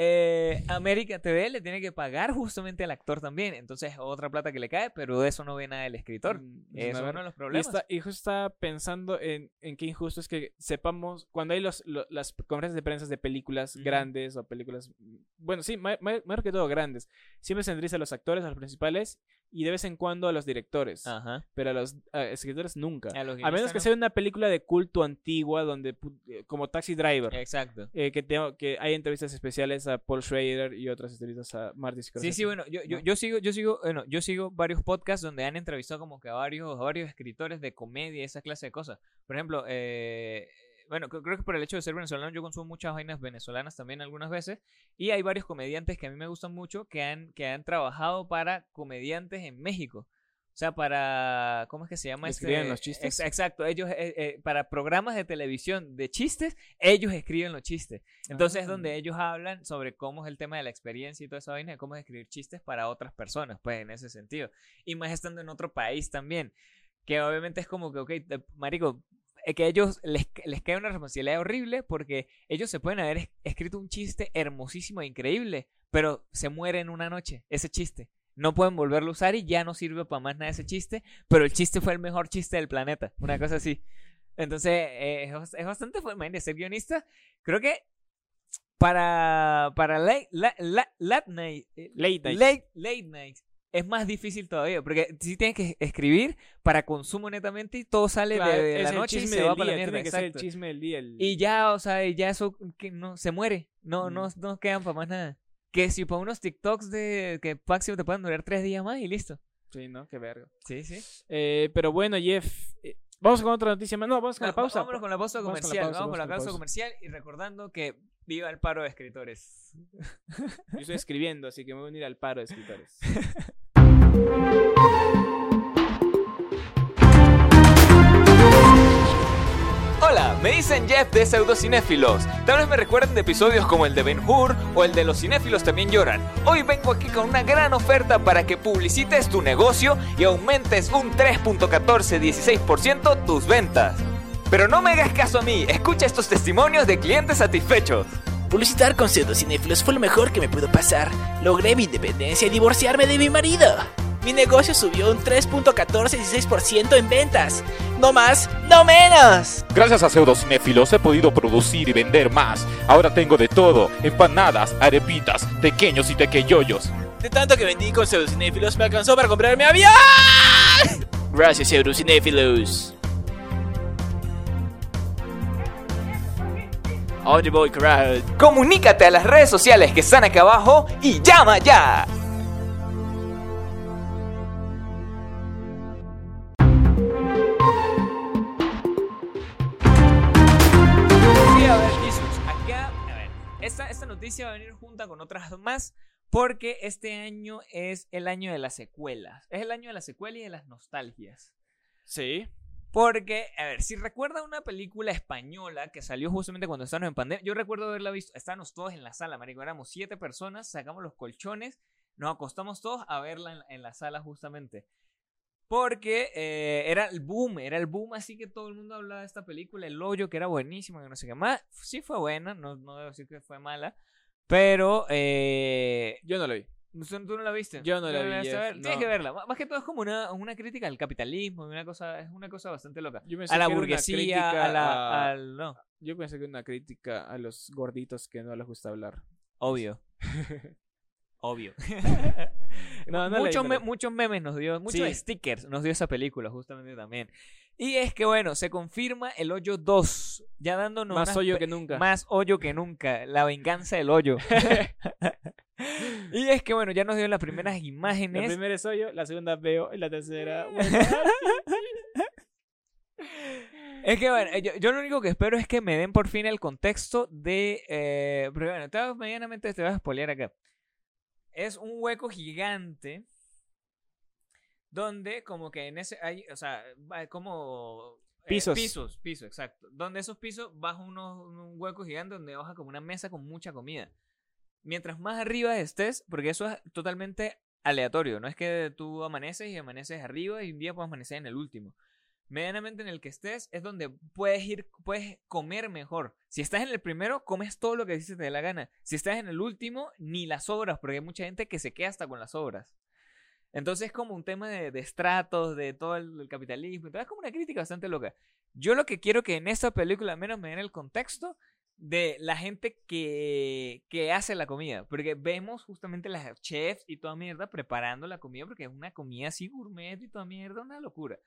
Speaker 1: eh, América TV le tiene que pagar justamente al actor también. Entonces, otra plata que le cae, pero de eso no ve nada el escritor.
Speaker 2: Mm,
Speaker 1: Eso es
Speaker 2: una
Speaker 1: uno de los
Speaker 2: Y,
Speaker 1: problemas.
Speaker 2: está, y justo estaba pensando en, en qué injusto es que sepamos, cuando hay los, lo- las conferencias de prensa de películas grandes o películas, bueno, sí, ma- ma- mayor que todo grandes, siempre se a los actores, a los principales y de vez en cuando a los directores,
Speaker 1: Ajá.
Speaker 2: pero a los a escritores nunca.
Speaker 1: A, los
Speaker 2: A menos que
Speaker 1: no.
Speaker 2: sea una película de culto antigua donde eh, como Taxi Driver,
Speaker 1: Exacto.
Speaker 2: eh, que, tengo- que hay entrevistas especiales a Paul Schrader y otras entrevistas a Marty
Speaker 1: Sí,
Speaker 2: Scorsese.
Speaker 1: sí, bueno, yo, yo, yo sigo, yo sigo, bueno, yo sigo varios podcasts donde han entrevistado como que a varios, a varios escritores de comedia esa clase de cosas. Por ejemplo, eh, bueno, cre- creo que por el hecho de ser venezolano yo consumo muchas vainas venezolanas también algunas veces y hay varios comediantes que a mí me gustan mucho que han, que han trabajado para comediantes en México. O sea, para, ¿cómo es que se llama?
Speaker 2: ¿Escriben
Speaker 1: este?
Speaker 2: los chistes?
Speaker 1: Ex- exacto, ellos, eh, eh, para programas de televisión de chistes, ellos escriben los chistes. Entonces es
Speaker 2: Ah.
Speaker 1: donde ellos hablan sobre cómo es el tema de la experiencia y toda esa vaina, de cómo es escribir chistes para otras personas, pues en ese sentido. Y más estando en otro país también, que obviamente es como que, ok, marico, es que ellos les, les cae una responsabilidad horrible porque ellos se pueden haber es- escrito un chiste hermosísimo e increíble, pero se muere en una noche ese chiste. no pueden volverlo a usar y ya no sirve para más nada ese chiste, pero el chiste fue el mejor chiste del planeta, una cosa así. Entonces, eh, es, es bastante fuerte, ser guionista. Creo que para, para late, la- la- late night, eh,
Speaker 2: Late night.
Speaker 1: late, late night es más difícil todavía, porque si tienes que escribir para consumo netamente y todo sale de-
Speaker 2: Claro,
Speaker 1: de,
Speaker 2: es
Speaker 1: la noche y se va para la
Speaker 2: día,
Speaker 1: mierda.
Speaker 2: Tiene que ser el chisme del día. el-
Speaker 1: Y ya, o sea, y ya eso que no se muere. No,
Speaker 2: Mm.
Speaker 1: no, no quedan para más nada. Que si para unos TikToks de que máximo te pueden durar tres días más y listo.
Speaker 2: Sí, ¿no? Qué verga.
Speaker 1: Sí, sí.
Speaker 2: Eh, pero bueno, Jeff. eh, vamos con otra noticia más. No, vamos con la
Speaker 1: Va-
Speaker 2: pausa.
Speaker 1: Vámonos con la pausa
Speaker 2: Vamos con la
Speaker 1: comercial.
Speaker 2: pausa,
Speaker 1: Vamos con la
Speaker 2: vamos con la
Speaker 1: pausa
Speaker 2: pausa.
Speaker 1: comercial y recordando que viva el paro de escritores.
Speaker 2: Yo estoy escribiendo, así que me voy a unir al paro de escritores.
Speaker 1: Hola, me dicen Jeff de Pseudocinéfilos. Tal vez me recuerden de episodios como el de Ben Hur o el de Los cinéfilos también lloran. Hoy vengo aquí con una gran oferta para que publicites tu negocio y aumentes un 3.1416% tus ventas. Pero no me hagas caso a mí, escucha estos testimonios de clientes satisfechos.
Speaker 3: Publicitar con pseudocinéfilos fue lo mejor que me pudo pasar. Logré mi independencia y divorciarme de mi marido. Mi negocio subió un 3.1416% en ventas. No más, no menos.
Speaker 4: Gracias a Pseudocinéfilos he podido producir y vender más. Ahora tengo de todo: empanadas, arepitas, pequeños y tequeyoyos.
Speaker 3: De tanto que vendí con pseudocinéfilos me alcanzó para comprar mi avión. Gracias, pseudocinéfilos. Boy crowd.
Speaker 1: Comunícate a las redes sociales que están acá abajo y llama ya. Sí, a ver, Jesus, acá, a ver, esta, esta noticia va a venir junta con otras más porque este año es el año de las secuelas. Es el año de la secuela y de las nostalgias.
Speaker 2: Sí.
Speaker 1: Porque, a ver, si recuerda una película española que salió justamente cuando estábamos en pandemia, yo recuerdo haberla visto, estábamos todos en la sala, marico, éramos siete personas, sacamos los colchones, nos acostamos todos a verla en, la sala justamente. Porque eh, era el boom, era el boom, así que todo el mundo hablaba de esta película, El Hoyo, que era buenísima, que no sé qué más. Sí fue buena, no, no debo decir que fue mala, pero... Eh,
Speaker 2: Yo no lo vi.
Speaker 1: ¿Tú tú no la viste?
Speaker 2: Yo no
Speaker 1: ¿Tú
Speaker 2: la vi, Jeff,
Speaker 1: ver? Tienes
Speaker 2: no.
Speaker 1: que verla. Más que todo es como una, una crítica al capitalismo, una cosa, es una cosa bastante loca
Speaker 2: Yo
Speaker 1: a la burguesía, a la,
Speaker 2: a-
Speaker 1: al no,
Speaker 2: Yo pensé que era una crítica a los gorditos que no les gusta hablar.
Speaker 1: obvio, obvio.
Speaker 2: No, no
Speaker 1: muchos,
Speaker 2: no
Speaker 1: me- muchos memes nos dio, muchos
Speaker 2: Sí.
Speaker 1: stickers nos dio esa película justamente también. Y es que bueno, se confirma el hoyo 2, ya dándonos
Speaker 2: Más hoyo que nunca.
Speaker 1: más hoyo que nunca, la venganza del hoyo. y es que bueno, ya nos dio las primeras
Speaker 2: La
Speaker 1: imágenes.
Speaker 2: primera es hoyo, la segunda veo y la tercera. bueno,
Speaker 1: Es que bueno, yo, yo lo único que espero es que me den por fin el contexto de. Eh, pero bueno, te medianamente te voy a spoilear acá. Es un hueco gigante. Donde, como que en ese. Hay, o sea, como. eh,
Speaker 2: Pisos.
Speaker 1: pisos, pisos, exacto. Donde esos pisos baja unos, un hueco gigante donde baja como una mesa con mucha comida. Mientras más arriba estés, porque eso es totalmente aleatorio. No es que tú amaneces y amaneces arriba y un día puedes amanecer en el último medianamente en el que estés es donde puedes ir, puedes comer mejor. Si estás en el primero, comes todo lo que dices te dé la gana. Si estás en el último, ni las sobras, porque hay mucha gente que se queda hasta con las sobras. Entonces es como un tema de, estratos, de todo el, el capitalismo. Entonces es como una crítica bastante loca. Yo lo que quiero que en esta película al menos me den el contexto de la gente que, que hace la comida. Porque vemos justamente las chefs y toda mierda preparando la comida porque es una comida así gourmet y toda mierda, una locura.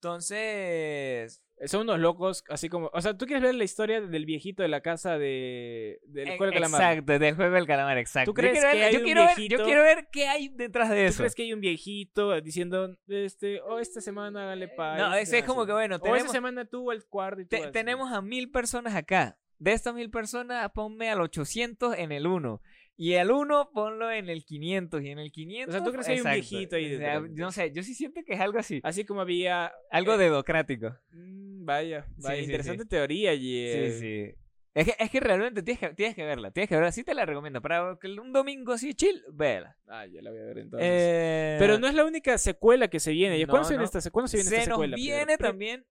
Speaker 1: Entonces,
Speaker 2: Son unos locos, así como. O sea, tú quieres ver la historia del viejito de la casa de. del
Speaker 1: eh,
Speaker 2: juego de calamar.
Speaker 1: exacto, del juego del calamar, exacto.
Speaker 2: ¿Tú crees
Speaker 1: yo quiero,
Speaker 2: que
Speaker 1: ver,
Speaker 2: hay
Speaker 1: yo
Speaker 2: un
Speaker 1: quiero ver- yo
Speaker 2: viejito?
Speaker 1: quiero ver qué hay detrás de
Speaker 2: ¿Tú
Speaker 1: eso.
Speaker 2: crees que hay un viejito diciendo, este, oh, esta semana hágale país?
Speaker 1: No, ese es como que, bueno,
Speaker 2: O
Speaker 1: tenemos-
Speaker 2: esta semana tú al cuarto y tú
Speaker 1: Te- tenemos a mil personas acá. De estas mil personas, ponme al 800 en el 1. Y el 1 ponlo en el 500. Y en el 500.
Speaker 2: O sea, ¿tú crees que hay un viejito ahí
Speaker 1: O sea, no sé, yo sí siento que es algo así.
Speaker 2: Así como había.
Speaker 1: Algo
Speaker 2: eh,
Speaker 1: dedocrático.
Speaker 2: mm, vaya, vaya.
Speaker 1: sí,
Speaker 2: interesante
Speaker 1: sí.
Speaker 2: teoría, y
Speaker 1: Sí, sí. Es que, es que realmente tienes que, tienes que verla. Tienes que verla. Sí te la recomiendo. Para que un domingo así chill, véala.
Speaker 2: Ah, ya la voy a ver entonces.
Speaker 1: Eh,
Speaker 2: Pero no es la única secuela que se viene. ¿Y
Speaker 1: no,
Speaker 2: ¿Cuándo, se viene esta, ¿Cuándo se viene
Speaker 1: se
Speaker 2: esta
Speaker 1: nos
Speaker 2: secuela?
Speaker 1: Viene también.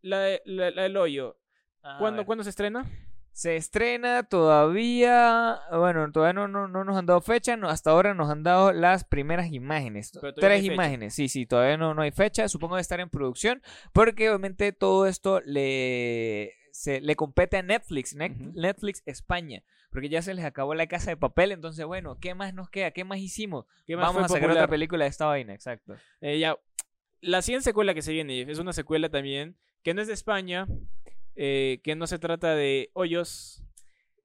Speaker 2: La, la, la del hoyo.
Speaker 1: Ah,
Speaker 2: ¿Cuándo. ¿Cuándo se estrena?
Speaker 1: Se estrena todavía, bueno, todavía no, no, no nos han dado fecha, no, hasta ahora nos han dado las primeras imágenes.
Speaker 2: No
Speaker 1: Tres
Speaker 2: fecha.
Speaker 1: imágenes, sí, sí, todavía no, no hay fecha, supongo de estar en producción, porque obviamente todo esto le, se, le compete a Netflix, Ne-
Speaker 2: Ujú.
Speaker 1: Netflix España, porque ya se les acabó la casa de papel, entonces bueno, ¿qué más nos queda? ¿Qué más hicimos?
Speaker 2: ¿Qué más
Speaker 1: Vamos a sacar
Speaker 2: popular?
Speaker 1: otra película de esta vaina, exacto.
Speaker 2: Eh, ya. La siguiente secuela que se viene es una secuela también que no es de España, eh, que no se trata de hoyos,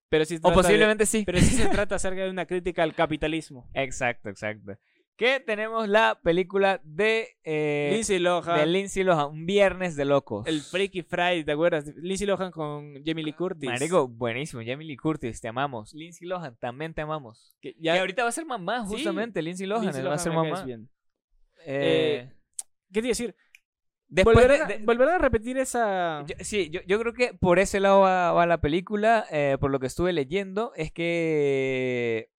Speaker 2: pero sí,
Speaker 1: O
Speaker 2: trata de-
Speaker 1: posiblemente sí.
Speaker 2: pero sí se trata acerca de una crítica al capitalismo.
Speaker 1: Exacto, exacto. Que tenemos la película de, eh,
Speaker 2: Lindsay Lohan,
Speaker 1: de Lindsay Lohan, Un Viernes de Locos.
Speaker 2: el Freaky Friday, ¿te acuerdas? Lindsay Lohan con Jamie Lee Curtis.
Speaker 1: Marico, buenísimo. Jamie Lee Curtis, te amamos. Lindsay Lohan, también te amamos.
Speaker 2: Que
Speaker 1: Y
Speaker 2: ya
Speaker 1: ahorita va a ser mamá,
Speaker 2: Sí,
Speaker 1: justamente. Lindsay Lohan
Speaker 2: Lindsay
Speaker 1: va a
Speaker 2: Lohan
Speaker 1: ser mamá.
Speaker 2: bien.
Speaker 1: Eh,
Speaker 2: ¿Qué te iba a decir?
Speaker 1: Después
Speaker 2: ¿Volverán,
Speaker 1: de-
Speaker 2: a-
Speaker 1: de-
Speaker 2: volverán a repetir esa...
Speaker 1: yo- sí, yo, yo creo que por ese lado va, va la película, eh, por lo que estuve leyendo, es que...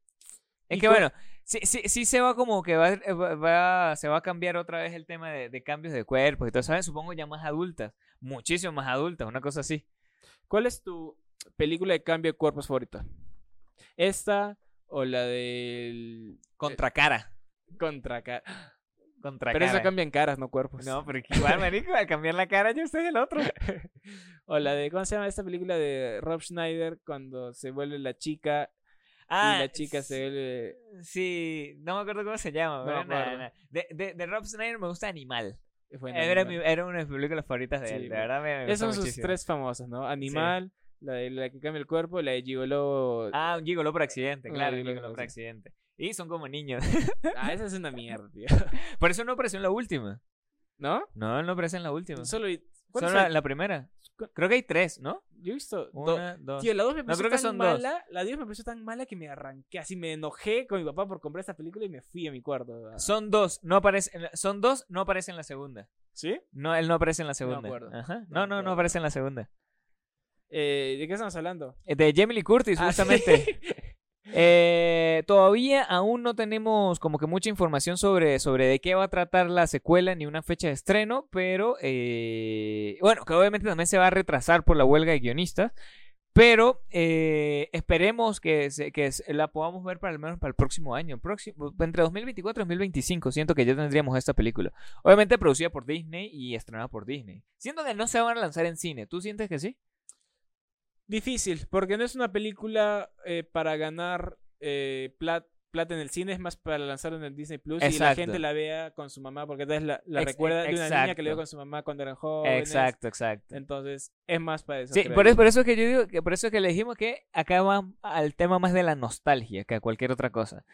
Speaker 1: Es
Speaker 2: ¿Y
Speaker 1: que bueno, sí, sí, sí se va como que va, eh, va- va- se va a cambiar otra vez el tema de, de cambios de cuerpos y todo, ¿sabes? Supongo ya más adultas, muchísimo más adultas, una cosa así.
Speaker 2: ¿Cuál es tu película de cambio de cuerpos favorita? ¿Esta o la del...
Speaker 1: Contra cara.
Speaker 2: Contra Pero
Speaker 1: cara.
Speaker 2: esa cambian caras, no cuerpos.
Speaker 1: No, pero igual, marico, al cambiar la cara yo soy el otro.
Speaker 2: O la de, ¿cómo se llama esta película de Rob Schneider cuando se vuelve la chica
Speaker 1: Ah,
Speaker 2: y la chica se vuelve...
Speaker 1: Sí, no me acuerdo cómo se llama.
Speaker 2: No
Speaker 1: nada, nada. De, de, de Rob Snyder me gusta Animal. Era,
Speaker 2: Animal.
Speaker 1: mi- era una de mis películas favoritas de
Speaker 2: Sí,
Speaker 1: él. De verdad me, me
Speaker 2: Esas son sus tres famosas, ¿no? Animal, la de la que cambia el cuerpo, la de Gigolo...
Speaker 1: Ah, un gigolo por accidente, claro, un
Speaker 2: gigolo por
Speaker 1: accidente. Y son como niños.
Speaker 2: Ah, esa es una mierda, tío.
Speaker 1: por eso no apareció en la última.
Speaker 2: ¿No?
Speaker 1: No, él no aparece en la última.
Speaker 2: Solo...
Speaker 1: Solo
Speaker 2: ¿cuántas
Speaker 1: la, la primera.
Speaker 2: ¿Cu-
Speaker 1: Creo que hay tres, ¿no?
Speaker 2: Yo he visto... do-
Speaker 1: dos.
Speaker 2: Tío, la 2 me pareció tan
Speaker 1: dos.
Speaker 2: mala, la 2 me pareció tan mala que me arranqué, así me enojé con mi papá por comprar esta película y me fui a mi cuarto.
Speaker 1: Son dos, no aparece, en la- son dos, no aparece en la segunda.
Speaker 2: ¿Sí?
Speaker 1: No, él no aparece en la segunda.
Speaker 2: acuerdo.
Speaker 1: Ajá.
Speaker 2: No
Speaker 1: No, no, aparece en la segunda.
Speaker 2: Eh, ¿De qué estamos hablando?
Speaker 1: Eh, De Jamie Lee Curtis,
Speaker 2: Ah,
Speaker 1: justamente.
Speaker 2: sí.
Speaker 1: Eh, todavía aún no tenemos como que mucha información sobre, sobre de qué va a tratar la secuela ni una fecha de estreno, pero eh, bueno, que obviamente también se va a retrasar por la huelga de guionistas, pero eh, esperemos que, que la podamos ver para al menos para el próximo año, próximo, entre 2024 y 2025, siento que ya tendríamos esta película. Obviamente producida por Disney y estrenada por Disney. Siento que no se van a lanzar en cine, ¿tú sientes que sí?
Speaker 2: Difícil, porque no es una película eh, para ganar eh, plat- plata en el cine, es más para lanzarlo en el Disney Plus y la
Speaker 1: Exacto.
Speaker 2: gente la vea con su mamá, porque tal vez la, la recuerda de una niña que
Speaker 1: exacto.
Speaker 2: le vio con su mamá cuando eran jóvenes.
Speaker 1: Exacto, exacto.
Speaker 2: Entonces, es más para eso.
Speaker 1: Sí, por eso, por eso es que yo digo que por eso es que le dijimos que acá va al tema más de la nostalgia que a cualquier otra cosa.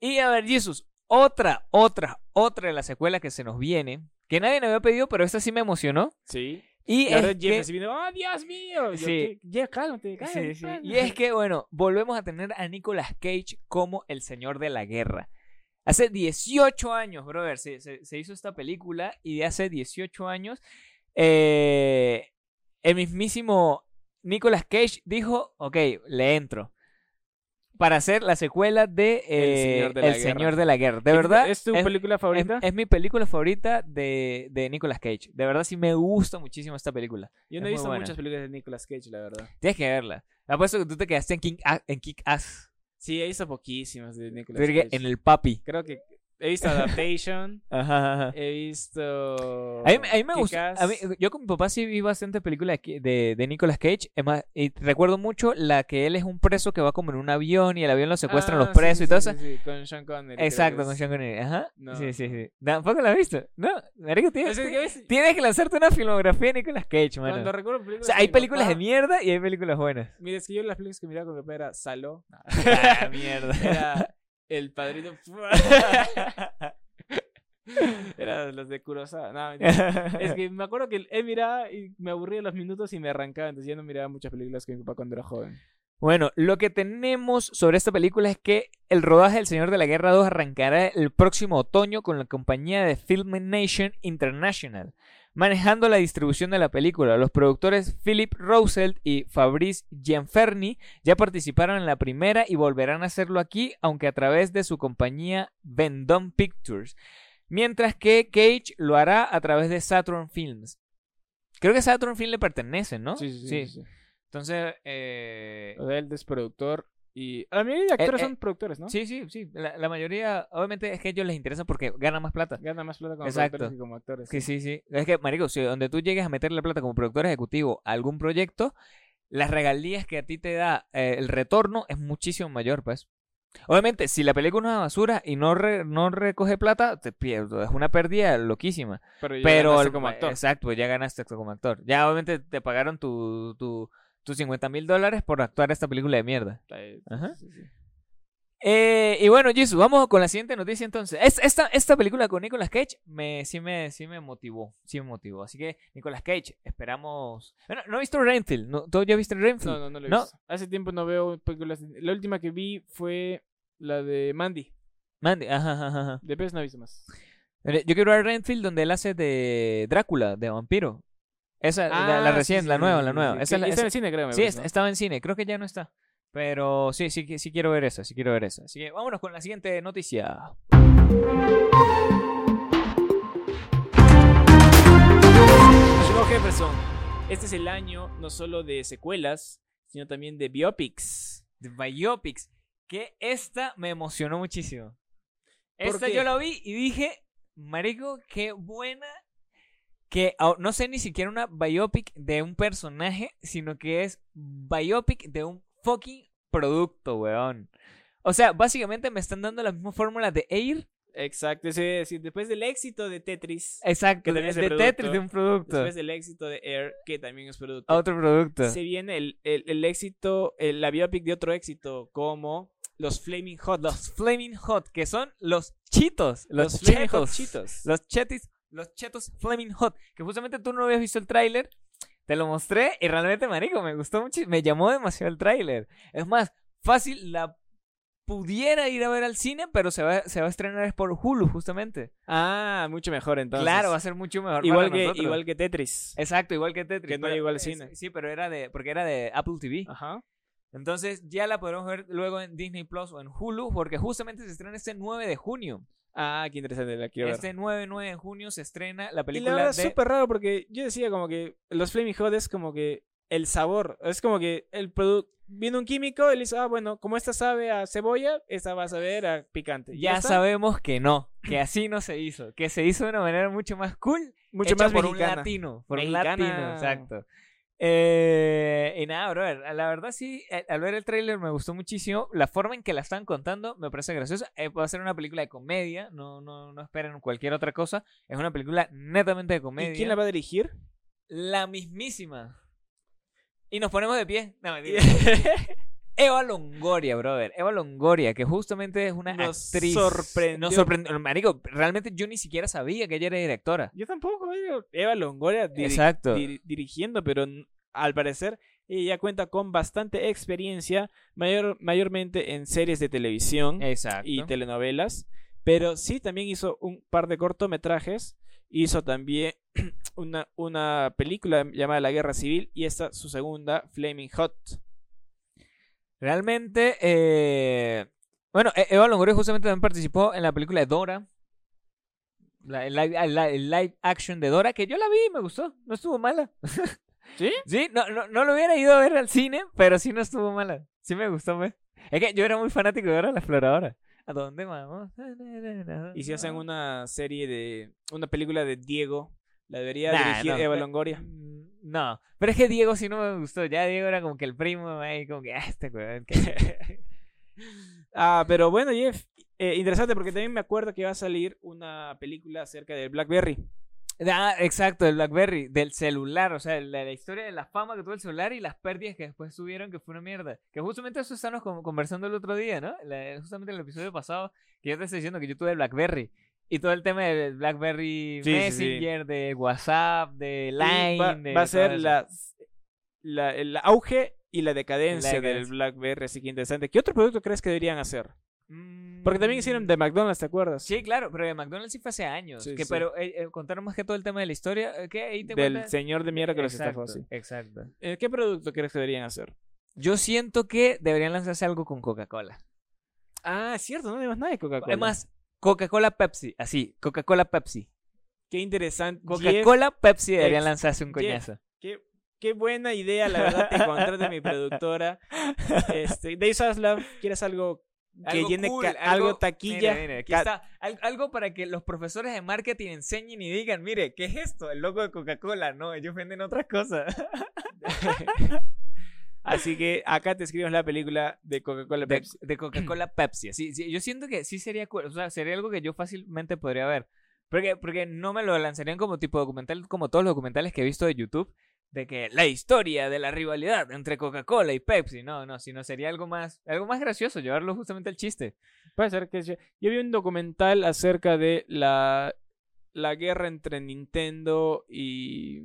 Speaker 1: Y a ver, Jesus, otra, otra, otra de las secuelas que se nos viene, que nadie me había pedido, pero esta sí me emocionó.
Speaker 2: Sí.
Speaker 1: Y,
Speaker 2: Y
Speaker 1: es
Speaker 2: ahora Jeff
Speaker 1: que-
Speaker 2: viendo, ¡oh, Dios mío! Yo,
Speaker 1: Sí.
Speaker 2: "¿Qué? Jeff, cálmate,
Speaker 1: Sí,
Speaker 2: cálmate,
Speaker 1: sí.
Speaker 2: cálmate".
Speaker 1: Y es que, bueno, volvemos a tener a Nicolas Cage como el señor de la guerra. Hace 18 años, brother, se, se- se hizo esta película y de hace 18 años eh, el mismísimo Nicolas Cage dijo, ok, le entro. Para hacer la secuela de eh,
Speaker 2: Señor de la
Speaker 1: El
Speaker 2: Guerra.
Speaker 1: Señor de la Guerra. De
Speaker 2: ¿Es-
Speaker 1: verdad,
Speaker 2: ¿Es tu película favorita?
Speaker 1: es, es mi película favorita de, de Nicolas Cage. De verdad, sí me gusta muchísimo esta película.
Speaker 2: Yo no he visto
Speaker 1: buena.
Speaker 2: muchas películas de Nicolas Cage, la verdad.
Speaker 1: Tienes que verla. Apuesto que tú te quedaste en, King, en Kick Ass.
Speaker 2: Sí, he visto poquísimas de Nicolas Cage.
Speaker 1: en el papi.
Speaker 2: Creo que he visto Adaptation,
Speaker 1: Ajá, ajá.
Speaker 2: he visto...
Speaker 1: A mí, a mí me gusta.
Speaker 2: Kick-Ass.
Speaker 1: a mí- yo con mi papá sí vi bastante películas de, de, Nicolas Cage. Es más, y recuerdo mucho la que él es un preso que va como en un avión y el avión lo secuestran
Speaker 2: Ah,
Speaker 1: los presos
Speaker 2: sí,
Speaker 1: y todo
Speaker 2: sí,
Speaker 1: eso.
Speaker 2: sí, sí, con Sean Connery.
Speaker 1: Exacto, con. Sean Connery. Ajá.
Speaker 2: No,
Speaker 1: sí, sí, sí. ¿Tampoco la has visto? No, marico, tienes,
Speaker 2: Es
Speaker 1: tienes que lanzarte una filmografía de Nicolas Cage, mano.
Speaker 2: Cuando recuerdo
Speaker 1: O sea, hay películas de mierda y hay películas buenas.
Speaker 2: Mira, es que yo las películas que miraba con mi papá era Saló,
Speaker 1: ah, mierda.
Speaker 2: era El Padrino... era los de Kurosawa. No, es que me acuerdo que él miraba y me aburría los minutos y me arrancaba, entonces yo no miraba muchas películas con mi papá cuando era joven.
Speaker 1: Bueno, lo que tenemos sobre esta película es que el rodaje del Señor de la Guerra 2 arrancará el próximo otoño con la compañía de Filmation International, manejando la distribución de la película. Los productores Philip Roosevelt y Fabrice Gianferni ya participaron en la primera y volverán a hacerlo aquí, aunque a través de su compañía Vendôme Pictures, mientras que Cage lo hará a través de Saturn Films. Creo que Saturn Film le pertenece, ¿no?
Speaker 2: Sí, sí, sí.
Speaker 1: Entonces, eh,
Speaker 2: O sea, él es productor y... La mayoría de actores
Speaker 1: eh,
Speaker 2: son productores, ¿no?
Speaker 1: sí, sí, sí. La, la mayoría, obviamente, es que a ellos les interesa porque ganan más plata.
Speaker 2: Gana más plata como
Speaker 1: Exacto.
Speaker 2: productores que como actores.
Speaker 1: Sí, sí, sí. Es que, marico, si donde tú llegues a meterle plata como productor ejecutivo a algún proyecto, las regalías que a ti te da eh, el retorno es muchísimo mayor, pues. Obviamente, si la película es una basura y no, re- no recoge plata, te pierdo. Es una pérdida loquísima.
Speaker 2: Pero, ya
Speaker 1: Pero,
Speaker 2: ganaste como actor.
Speaker 1: exacto, pues ya ganaste como actor. Ya, obviamente, te pagaron tu, tu, tus 50 mil dólares por actuar esta película de mierda. Ajá.
Speaker 2: sí, sí.
Speaker 1: Eh, y bueno, Jesus, vamos con la siguiente noticia entonces. Es- esta, esta película con Nicolas Cage me, sí, me, sí me motivó. Sí me motivó. Así que, Nicolas Cage, esperamos. Bueno, no he visto Renfield. ¿No? ¿Tú ya viste Renfield?
Speaker 2: No, no, no lo he
Speaker 1: ¿No?
Speaker 2: visto. Hace tiempo no veo películas. La última que vi fue la de Mandy.
Speaker 1: Mandy, ajá, ajá, ajá.
Speaker 2: De pez no he visto más.
Speaker 1: Yo quiero ver Renfield donde él hace de Drácula, de vampiro. Esa, la, la
Speaker 2: Ah,
Speaker 1: recién,
Speaker 2: sí,
Speaker 1: la nueva, la nueva. Esa la-
Speaker 2: está en
Speaker 1: esa-
Speaker 2: el cine, creo. me
Speaker 1: sí,
Speaker 2: parece, ¿no?
Speaker 1: estaba en cine. Creo que ya no está. Pero sí, sí, sí quiero ver esa. Sí quiero ver esa. Así que vámonos con la siguiente noticia.
Speaker 2: Llegó Jefferson. Este es el año no solo de secuelas, sino también de biopics.
Speaker 1: de Biopics, que esta me emocionó muchísimo.
Speaker 2: ¿Por
Speaker 1: Esta
Speaker 2: qué?
Speaker 1: yo la vi y dije, marico, qué buena. Que no sé ni siquiera una biopic de un personaje, sino que es biopic de un fucking producto, weón. O sea, básicamente me están dando la misma fórmula de Air.
Speaker 2: Exacto, es decir, después del éxito de Tetris,
Speaker 1: Exacto,
Speaker 2: Que
Speaker 1: de,
Speaker 2: también es
Speaker 1: de
Speaker 2: de producto.
Speaker 1: Tetris de un producto.
Speaker 2: después del éxito de Air, que también es producto,
Speaker 1: a Otro producto.
Speaker 2: se viene el, el, el éxito, el- la biopic de otro éxito, como los Flaming Hot.
Speaker 1: Los Flaming Hot, que son los chitos. Los,
Speaker 2: Los Flaming Hot. Cheetos.
Speaker 1: Los chetis, los chetos Flaming Hot, que justamente tú no habías visto el tráiler, te lo mostré y realmente, marico, me gustó mucho, me llamó demasiado el tráiler. Es más, fácil, la pudiera ir a ver al cine, pero se va, se va a estrenar es por Hulu, justamente.
Speaker 2: Ah, mucho mejor entonces.
Speaker 1: claro, va a ser mucho mejor
Speaker 2: igual
Speaker 1: para
Speaker 2: que,
Speaker 1: nosotros.
Speaker 2: igual que Tetris.
Speaker 1: Exacto, igual que Tetris.
Speaker 2: Que no llegó al
Speaker 1: es-
Speaker 2: cine.
Speaker 1: Sí, pero era de, porque era de Apple TV.
Speaker 2: Ajá.
Speaker 1: Entonces ya la podremos ver luego en Disney Plus o en Hulu, porque justamente se estrena este 9 de junio.
Speaker 2: Ah, qué interesante, la quiero ver.
Speaker 1: Este 9, 9 de junio se estrena la
Speaker 2: Y
Speaker 1: película
Speaker 2: la verdad es súper raro porque yo decía como que los Flaming Hot es como que el sabor, es como que el producto, viene un químico y le dice, ah, bueno, como esta sabe a cebolla, esta va a saber a picante. Y
Speaker 1: Ya sabemos que no, que así no se hizo, que se hizo de una manera mucho más cool,
Speaker 2: mucho
Speaker 1: hecha
Speaker 2: más
Speaker 1: por
Speaker 2: mexicana.
Speaker 1: un latino, por
Speaker 2: Mexicana.
Speaker 1: un latino, exacto. Eh, y nada, brother, la verdad sí, eh, al ver el tráiler me gustó muchísimo, la forma en que la están contando me parece graciosa, eh, va a ser una película de comedia, no, no, no esperen cualquier otra cosa, es una película netamente de comedia.
Speaker 2: ¿Y quién la va a dirigir?
Speaker 1: La mismísima. Y nos ponemos de pie. No, mentira. Eva Longoria, brother. Eva Longoria, que justamente es una
Speaker 2: Nos
Speaker 1: actriz.
Speaker 2: sorprendió.
Speaker 1: Nos sorprendió. Marico, realmente yo ni siquiera sabía que ella era directora.
Speaker 2: Yo tampoco, Eva Longoria diri-
Speaker 1: Exacto.
Speaker 2: diri- dirigiendo, pero al parecer ella cuenta con bastante experiencia, mayor, mayormente en series de televisión
Speaker 1: Exacto.
Speaker 2: y telenovelas, pero sí también hizo un par de cortometrajes, hizo también una, una película llamada La Guerra Civil y esta su segunda, Flaming Hot.
Speaker 1: Realmente, eh, bueno, E- Eva Longoria justamente también participó en la película de Dora. La- el, live, el live- el live action de Dora, que yo la vi y me gustó. No estuvo mala.
Speaker 2: ¿Sí?
Speaker 1: Sí, no, no, no lo hubiera ido a ver al cine, pero sí no estuvo mala. Sí me gustó, pues. Es que yo era muy fanático de Dora la exploradora. ¿A dónde vamos?
Speaker 2: Y si hacen una serie de, una película de Diego, la debería
Speaker 1: Nah,
Speaker 2: dirigir
Speaker 1: no.
Speaker 2: Eva Longoria.
Speaker 1: Mm, No, pero es que Diego sí no me gustó. Ya Diego era como que el primo, ahí como que, ah, este weón,
Speaker 2: Ah, pero bueno, Jeff, eh, interesante porque también me acuerdo que va a salir una película acerca del BlackBerry.
Speaker 1: Ah, exacto, el BlackBerry, del celular, o sea, la, la historia de la fama que tuvo el celular y las pérdidas que después tuvieron, que fue una mierda. Que justamente eso estábamos con- conversando el otro día, ¿no? La- justamente en el episodio pasado, que yo te estoy diciendo que yo tuve el BlackBerry. Y todo el tema del BlackBerry
Speaker 2: Sí, sí, sí.
Speaker 1: Messenger, de WhatsApp, de Line.
Speaker 2: Va,
Speaker 1: de
Speaker 2: va a ser la, la- el auge y la decadencia
Speaker 1: La
Speaker 2: del
Speaker 1: decadencia.
Speaker 2: BlackBerry, así que interesante. ¿Qué otro producto crees que deberían hacer?
Speaker 1: Mm,
Speaker 2: Porque también hicieron de McDonald's, ¿te acuerdas?
Speaker 1: Sí, claro, pero de McDonald's sí fue hace años.
Speaker 2: Sí,
Speaker 1: que,
Speaker 2: sí.
Speaker 1: Pero eh, eh, contaron más que todo el tema de la historia. eh, ¿Qué? Ahí te
Speaker 2: Del señor de mierda que los
Speaker 1: exacto,
Speaker 2: estafó, sí.
Speaker 1: Exacto.
Speaker 2: Eh, ¿Qué producto crees que deberían hacer?
Speaker 1: Yo siento que deberían lanzarse algo con Coca-Cola.
Speaker 2: Ah, cierto, no tenemos nada de Coca-Cola.
Speaker 1: Además, Coca-Cola Pepsi, así, Coca-Cola Pepsi.
Speaker 2: qué interesante.
Speaker 1: Coca-Cola Pepsi deberían
Speaker 2: Jeff,
Speaker 1: lanzarse un
Speaker 2: Jeff.
Speaker 1: coñazo.
Speaker 2: qué qué buena idea, la verdad, te contrate mi productora. Este, Dave Zaslav, ¿quieres algo que
Speaker 1: Algo
Speaker 2: llene
Speaker 1: cool,
Speaker 2: algo, taquilla?
Speaker 1: Mire, mire, aquí
Speaker 2: Ca-
Speaker 1: está. Al- algo para que los profesores de marketing enseñen y digan, mire, ¿qué es esto? El logo de Coca-Cola. No, ellos venden otras cosas.
Speaker 2: Así que acá te escribimos la película de Coca-Cola
Speaker 1: de,
Speaker 2: Pepsi.
Speaker 1: de Coca-Cola Pepsi. Sí, sí, yo siento que sí sería cool, O sea, sería algo que yo fácilmente podría ver. Porque, porque no me lo lanzarían como tipo documental, como todos los documentales que he visto de YouTube, de que la historia de la rivalidad entre Coca-Cola y Pepsi. No, no, sino sería algo más, algo más gracioso, llevarlo justamente al chiste.
Speaker 2: Puede ser que yo, yo vi un documental acerca de la, la guerra entre Nintendo y,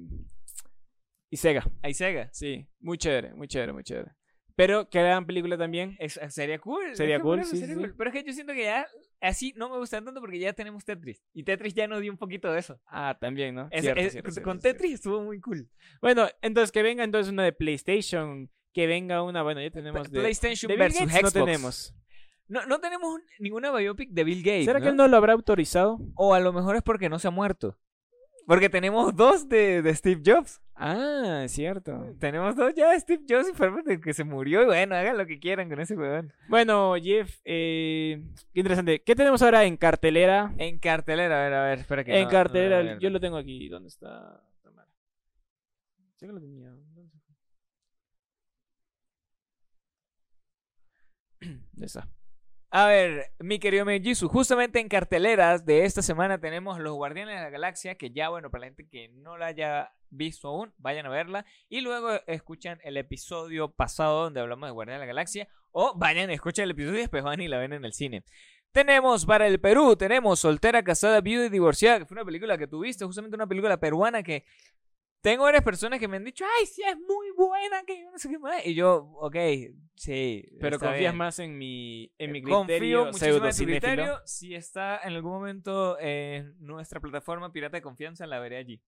Speaker 2: y Sega.
Speaker 1: Ahí Sega.
Speaker 2: Sí, muy chévere, muy chévere, muy chévere. Pero que hagan película también.
Speaker 1: Es- sería cool.
Speaker 2: Sería
Speaker 1: es que
Speaker 2: cool,
Speaker 1: eso
Speaker 2: sí,
Speaker 1: sería
Speaker 2: sí,
Speaker 1: cool.
Speaker 2: sí.
Speaker 1: Pero es que yo siento que ya así no me gusta tanto porque ya tenemos Tetris. Y Tetris ya nos dio un poquito de eso.
Speaker 2: Ah, también, ¿no?
Speaker 1: Es-
Speaker 2: Cierto,
Speaker 1: es-
Speaker 2: cierto, cierto,
Speaker 1: con
Speaker 2: cierto.
Speaker 1: Tetris estuvo muy cool.
Speaker 2: Bueno, entonces que venga entonces una de PlayStation, que venga una, bueno, ya tenemos de,
Speaker 1: PlayStation
Speaker 2: de Bill
Speaker 1: versus
Speaker 2: Gates no
Speaker 1: Xbox.
Speaker 2: tenemos.
Speaker 1: No, no tenemos un- ninguna biopic de Bill Gates.
Speaker 2: ¿Será que él no lo habrá autorizado?
Speaker 1: O a lo mejor es porque no se ha muerto. Porque tenemos dos de, de Steve Jobs.
Speaker 2: Ah, es cierto.
Speaker 1: Tenemos dos ya de Steve Jobs y fue el que se murió. Y bueno, hagan lo que quieran con ese huevón.
Speaker 2: Bueno, Jeff, eh, qué interesante. ¿Qué tenemos ahora en cartelera?
Speaker 1: En cartelera, a ver, a ver, espera que
Speaker 2: En
Speaker 1: no-
Speaker 2: cartelera,
Speaker 1: no,
Speaker 2: yo lo tengo aquí. ¿Dónde está? Tamara? Sé que lo tenía. ¿Dónde está?
Speaker 1: A ver, mi querido Mejisu, justamente en carteleras de esta semana tenemos Los Guardianes de la Galaxia, que ya, bueno, para la gente que no la haya visto aún, vayan a verla. Y luego escuchan el episodio pasado donde hablamos de Guardianes de la Galaxia. O vayan, escuchan el episodio y después van y la ven en el cine. Tenemos para el Perú, tenemos Soltera, Casada, Viuda y Divorciada, que fue una película que tuviste, justamente una película peruana que tengo varias personas que me han dicho, ay, sí, es muy buena, que yo no sé qué más. Y yo, ok, sí.
Speaker 2: Pero confías
Speaker 1: bien.
Speaker 2: más en mi, en mi
Speaker 1: Confío
Speaker 2: criterio
Speaker 1: muchísimo en tu criterio. Si está en algún momento en nuestra plataforma Pirata de Confianza, la veré allí.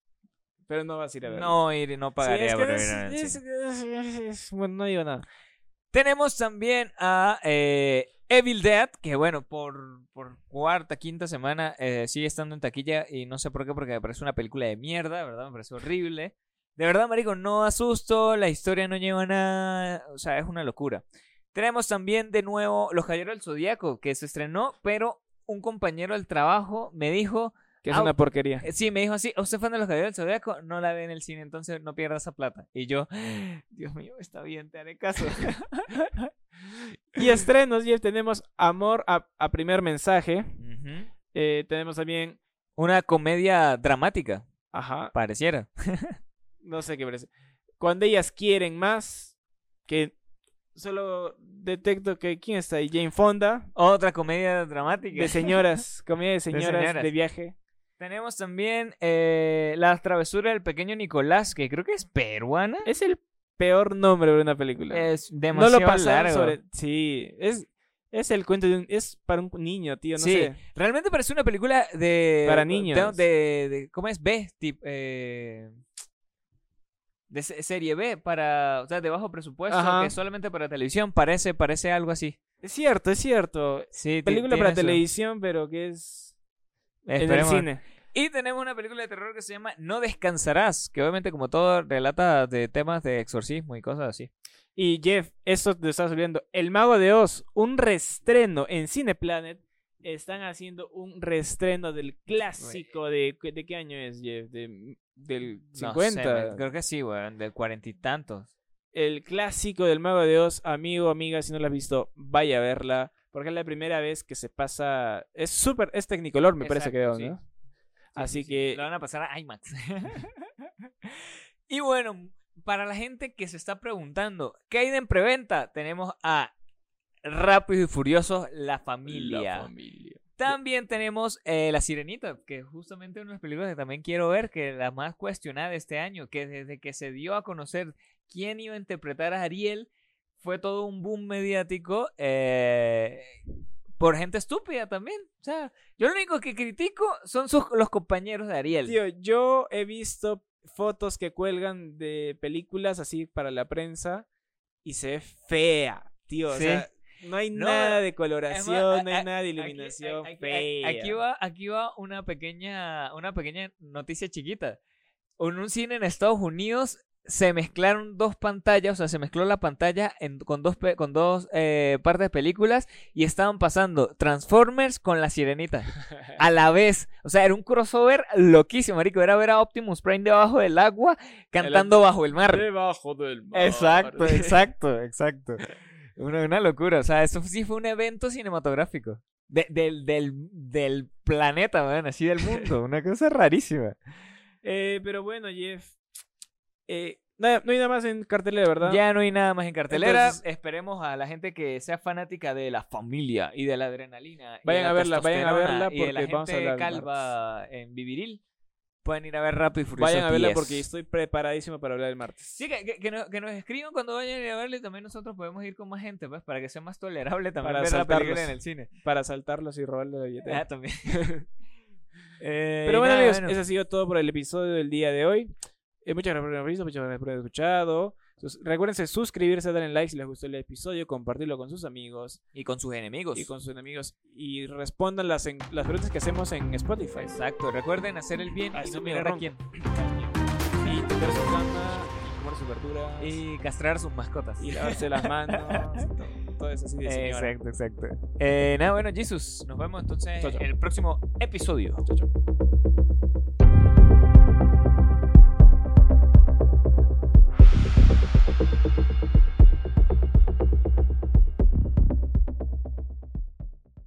Speaker 2: Pero no vas a ir a ver.
Speaker 1: No iré, no
Speaker 2: Sí,
Speaker 1: pagaría
Speaker 2: es
Speaker 1: por
Speaker 2: es- es- Bueno, no digo nada.
Speaker 1: Tenemos también a eh, Evil Dead, que bueno, por, por cuarta, quinta semana eh, sigue estando en taquilla y no sé por qué, porque me parece una película de mierda, ¿verdad? Me parece horrible. De verdad, marico, no asusto, la historia no lleva nada, o sea, es una locura. Tenemos también de nuevo Los Caballeros del Zodíaco, que se estrenó, pero un compañero del trabajo me dijo,
Speaker 2: Que es
Speaker 1: Ah,
Speaker 2: una porquería.
Speaker 1: eh, sí, me dijo así, ¿usted es fan de Los Caballeros del Zodíaco? No la ve en el cine, entonces no pierda esa plata. Y yo, Dios mío, está bien, te haré caso.
Speaker 2: Y estrenos, Jeff, tenemos Amor a, a primer mensaje. Eh, tenemos también,
Speaker 1: Una comedia dramática,
Speaker 2: ajá,
Speaker 1: pareciera.
Speaker 2: no sé qué parece. Cuando ellas quieren más, que solo detecto que, ¿quién está ahí? Jane Fonda,
Speaker 1: Otra comedia dramática.
Speaker 2: de señoras, comedia de señoras de,
Speaker 1: señoras.
Speaker 2: viaje.
Speaker 1: Tenemos también eh, La travesura del pequeño Nicolás, que creo que es peruana.
Speaker 2: Es el peor nombre de una película.
Speaker 1: Es
Speaker 2: no
Speaker 1: demasiado
Speaker 2: lo pasaron
Speaker 1: largo.
Speaker 2: sobre... Sí, es, es el cuento de un... Es para un niño, tío, no
Speaker 1: sí,
Speaker 2: sé.
Speaker 1: realmente parece una película de...
Speaker 2: Para niños.
Speaker 1: De, de- ¿Cómo es? B, tip, eh, de se- serie B, para, o sea, de bajo presupuesto,
Speaker 2: Ajá.
Speaker 1: que es solamente para televisión, parece, parece algo así.
Speaker 2: Es cierto, es cierto.
Speaker 1: Sí,
Speaker 2: Película para
Speaker 1: eso.
Speaker 2: televisión, pero que es en el cine.
Speaker 1: Y tenemos una película de terror que se llama No Descansarás, que obviamente como todo relata de temas de exorcismo y cosas así.
Speaker 2: Y Jeff, esto te está subiendo. El Mago de Oz, un restreno en Cineplanet. Están haciendo un restreno del clásico de... ¿De qué año es, Jeff? De, del
Speaker 1: No
Speaker 2: 50.
Speaker 1: sé, man, creo que sí, weón, del cuarenta y tantos.
Speaker 2: el clásico del Mago de Oz. Amigo, amiga, si no la has visto, vaya a verla. Porque es la primera vez que se pasa... Es súper... Es Technicolor, me parece que
Speaker 1: Exacto,
Speaker 2: veo,
Speaker 1: sí.
Speaker 2: ¿no?
Speaker 1: Sí,
Speaker 2: Así
Speaker 1: sí, sí.
Speaker 2: que...
Speaker 1: Lo van a pasar a IMAX. y bueno, para la gente que se está preguntando, ¿qué hay de en preventa? Tenemos a Rápido y Furioso, La Familia.
Speaker 2: La familia.
Speaker 1: También tenemos eh, La Sirenita, que justamente una de las películas que también quiero ver, que es la más cuestionada de este año, que desde que se dio a conocer quién iba a interpretar a Ariel, fue todo un boom mediático eh, por gente estúpida también. O sea, yo lo único que critico son sus, los compañeros de Ariel.
Speaker 2: Tío, yo he visto fotos que cuelgan de películas así para la prensa y se ve fea, tío.
Speaker 1: Sí.
Speaker 2: O sea, no hay
Speaker 1: No,
Speaker 2: nada de coloración,
Speaker 1: más,
Speaker 2: no
Speaker 1: a-
Speaker 2: hay nada de iluminación
Speaker 1: aquí, aquí-
Speaker 2: fea.
Speaker 1: aquí va, aquí va una pequeña, una pequeña noticia chiquita. En un cine en Estados Unidos se mezclaron dos pantallas, o sea, se mezcló la pantalla en- con dos, con dos eh, partes de películas y estaban pasando Transformers con la sirenita a la vez. O sea, era un crossover loquísimo, marico. Era ver a Optimus Prime debajo del agua cantando bajo el mar.
Speaker 2: Debajo del mar.
Speaker 1: Exacto, exacto, exacto. Una, una locura. O sea, eso sí fue un evento cinematográfico. De- del, del, del planeta, weón, así del mundo. Una cosa rarísima.
Speaker 2: Eh, pero bueno, Jeff. Eh, nada- no hay nada más en cartelera, ¿verdad?
Speaker 1: Ya no hay nada más en cartelera.
Speaker 2: Entonces-
Speaker 1: Esperemos a la gente que sea fanática de la familia y de la adrenalina. y de
Speaker 2: Vayan
Speaker 1: la
Speaker 2: a verla, vayan a verla
Speaker 1: y de la
Speaker 2: porque vamos a
Speaker 1: gente
Speaker 2: hablar
Speaker 1: calva en Viviril. Pueden ir a ver Rápido y Furioso
Speaker 2: Vayan a verla
Speaker 1: 10.
Speaker 2: porque estoy preparadísimo para hablar el martes.
Speaker 1: Sí, que, que, que nos, que nos escriban cuando vayan a verla y también nosotros podemos ir con más gente, pues, para que sea más tolerable también
Speaker 2: Para
Speaker 1: ver la película
Speaker 2: saltarlos.
Speaker 1: en el cine.
Speaker 2: Para saltarlos y robarle la billetera.
Speaker 1: Ah, también. Eh,
Speaker 2: Pero
Speaker 1: y
Speaker 2: bueno,
Speaker 1: nada,
Speaker 2: amigos,
Speaker 1: bueno.
Speaker 2: eso ha sido todo por el episodio del día de hoy. Eh, muchas gracias por haber visto, muchas gracias por haber escuchado. Sus- recuérdense suscribirse, darle like si les gustó el episodio, compartirlo con sus amigos
Speaker 1: Y con sus enemigos.
Speaker 2: y con sus enemigos y respondan las, en- las preguntas que hacemos en Spotify.
Speaker 1: Exacto, recuerden hacer el bien
Speaker 2: Ah,
Speaker 1: y no mirar a quién.
Speaker 2: Y tocar su cama, y comer sus verduras, y,
Speaker 1: Y castrar sus mascotas.
Speaker 2: lavarse las manos, y todo, eso así de señora.
Speaker 1: Exacto, exacto. Eh, nada, bueno, Jesus, nos vemos entonces en el próximo episodio.
Speaker 2: Chao, chao.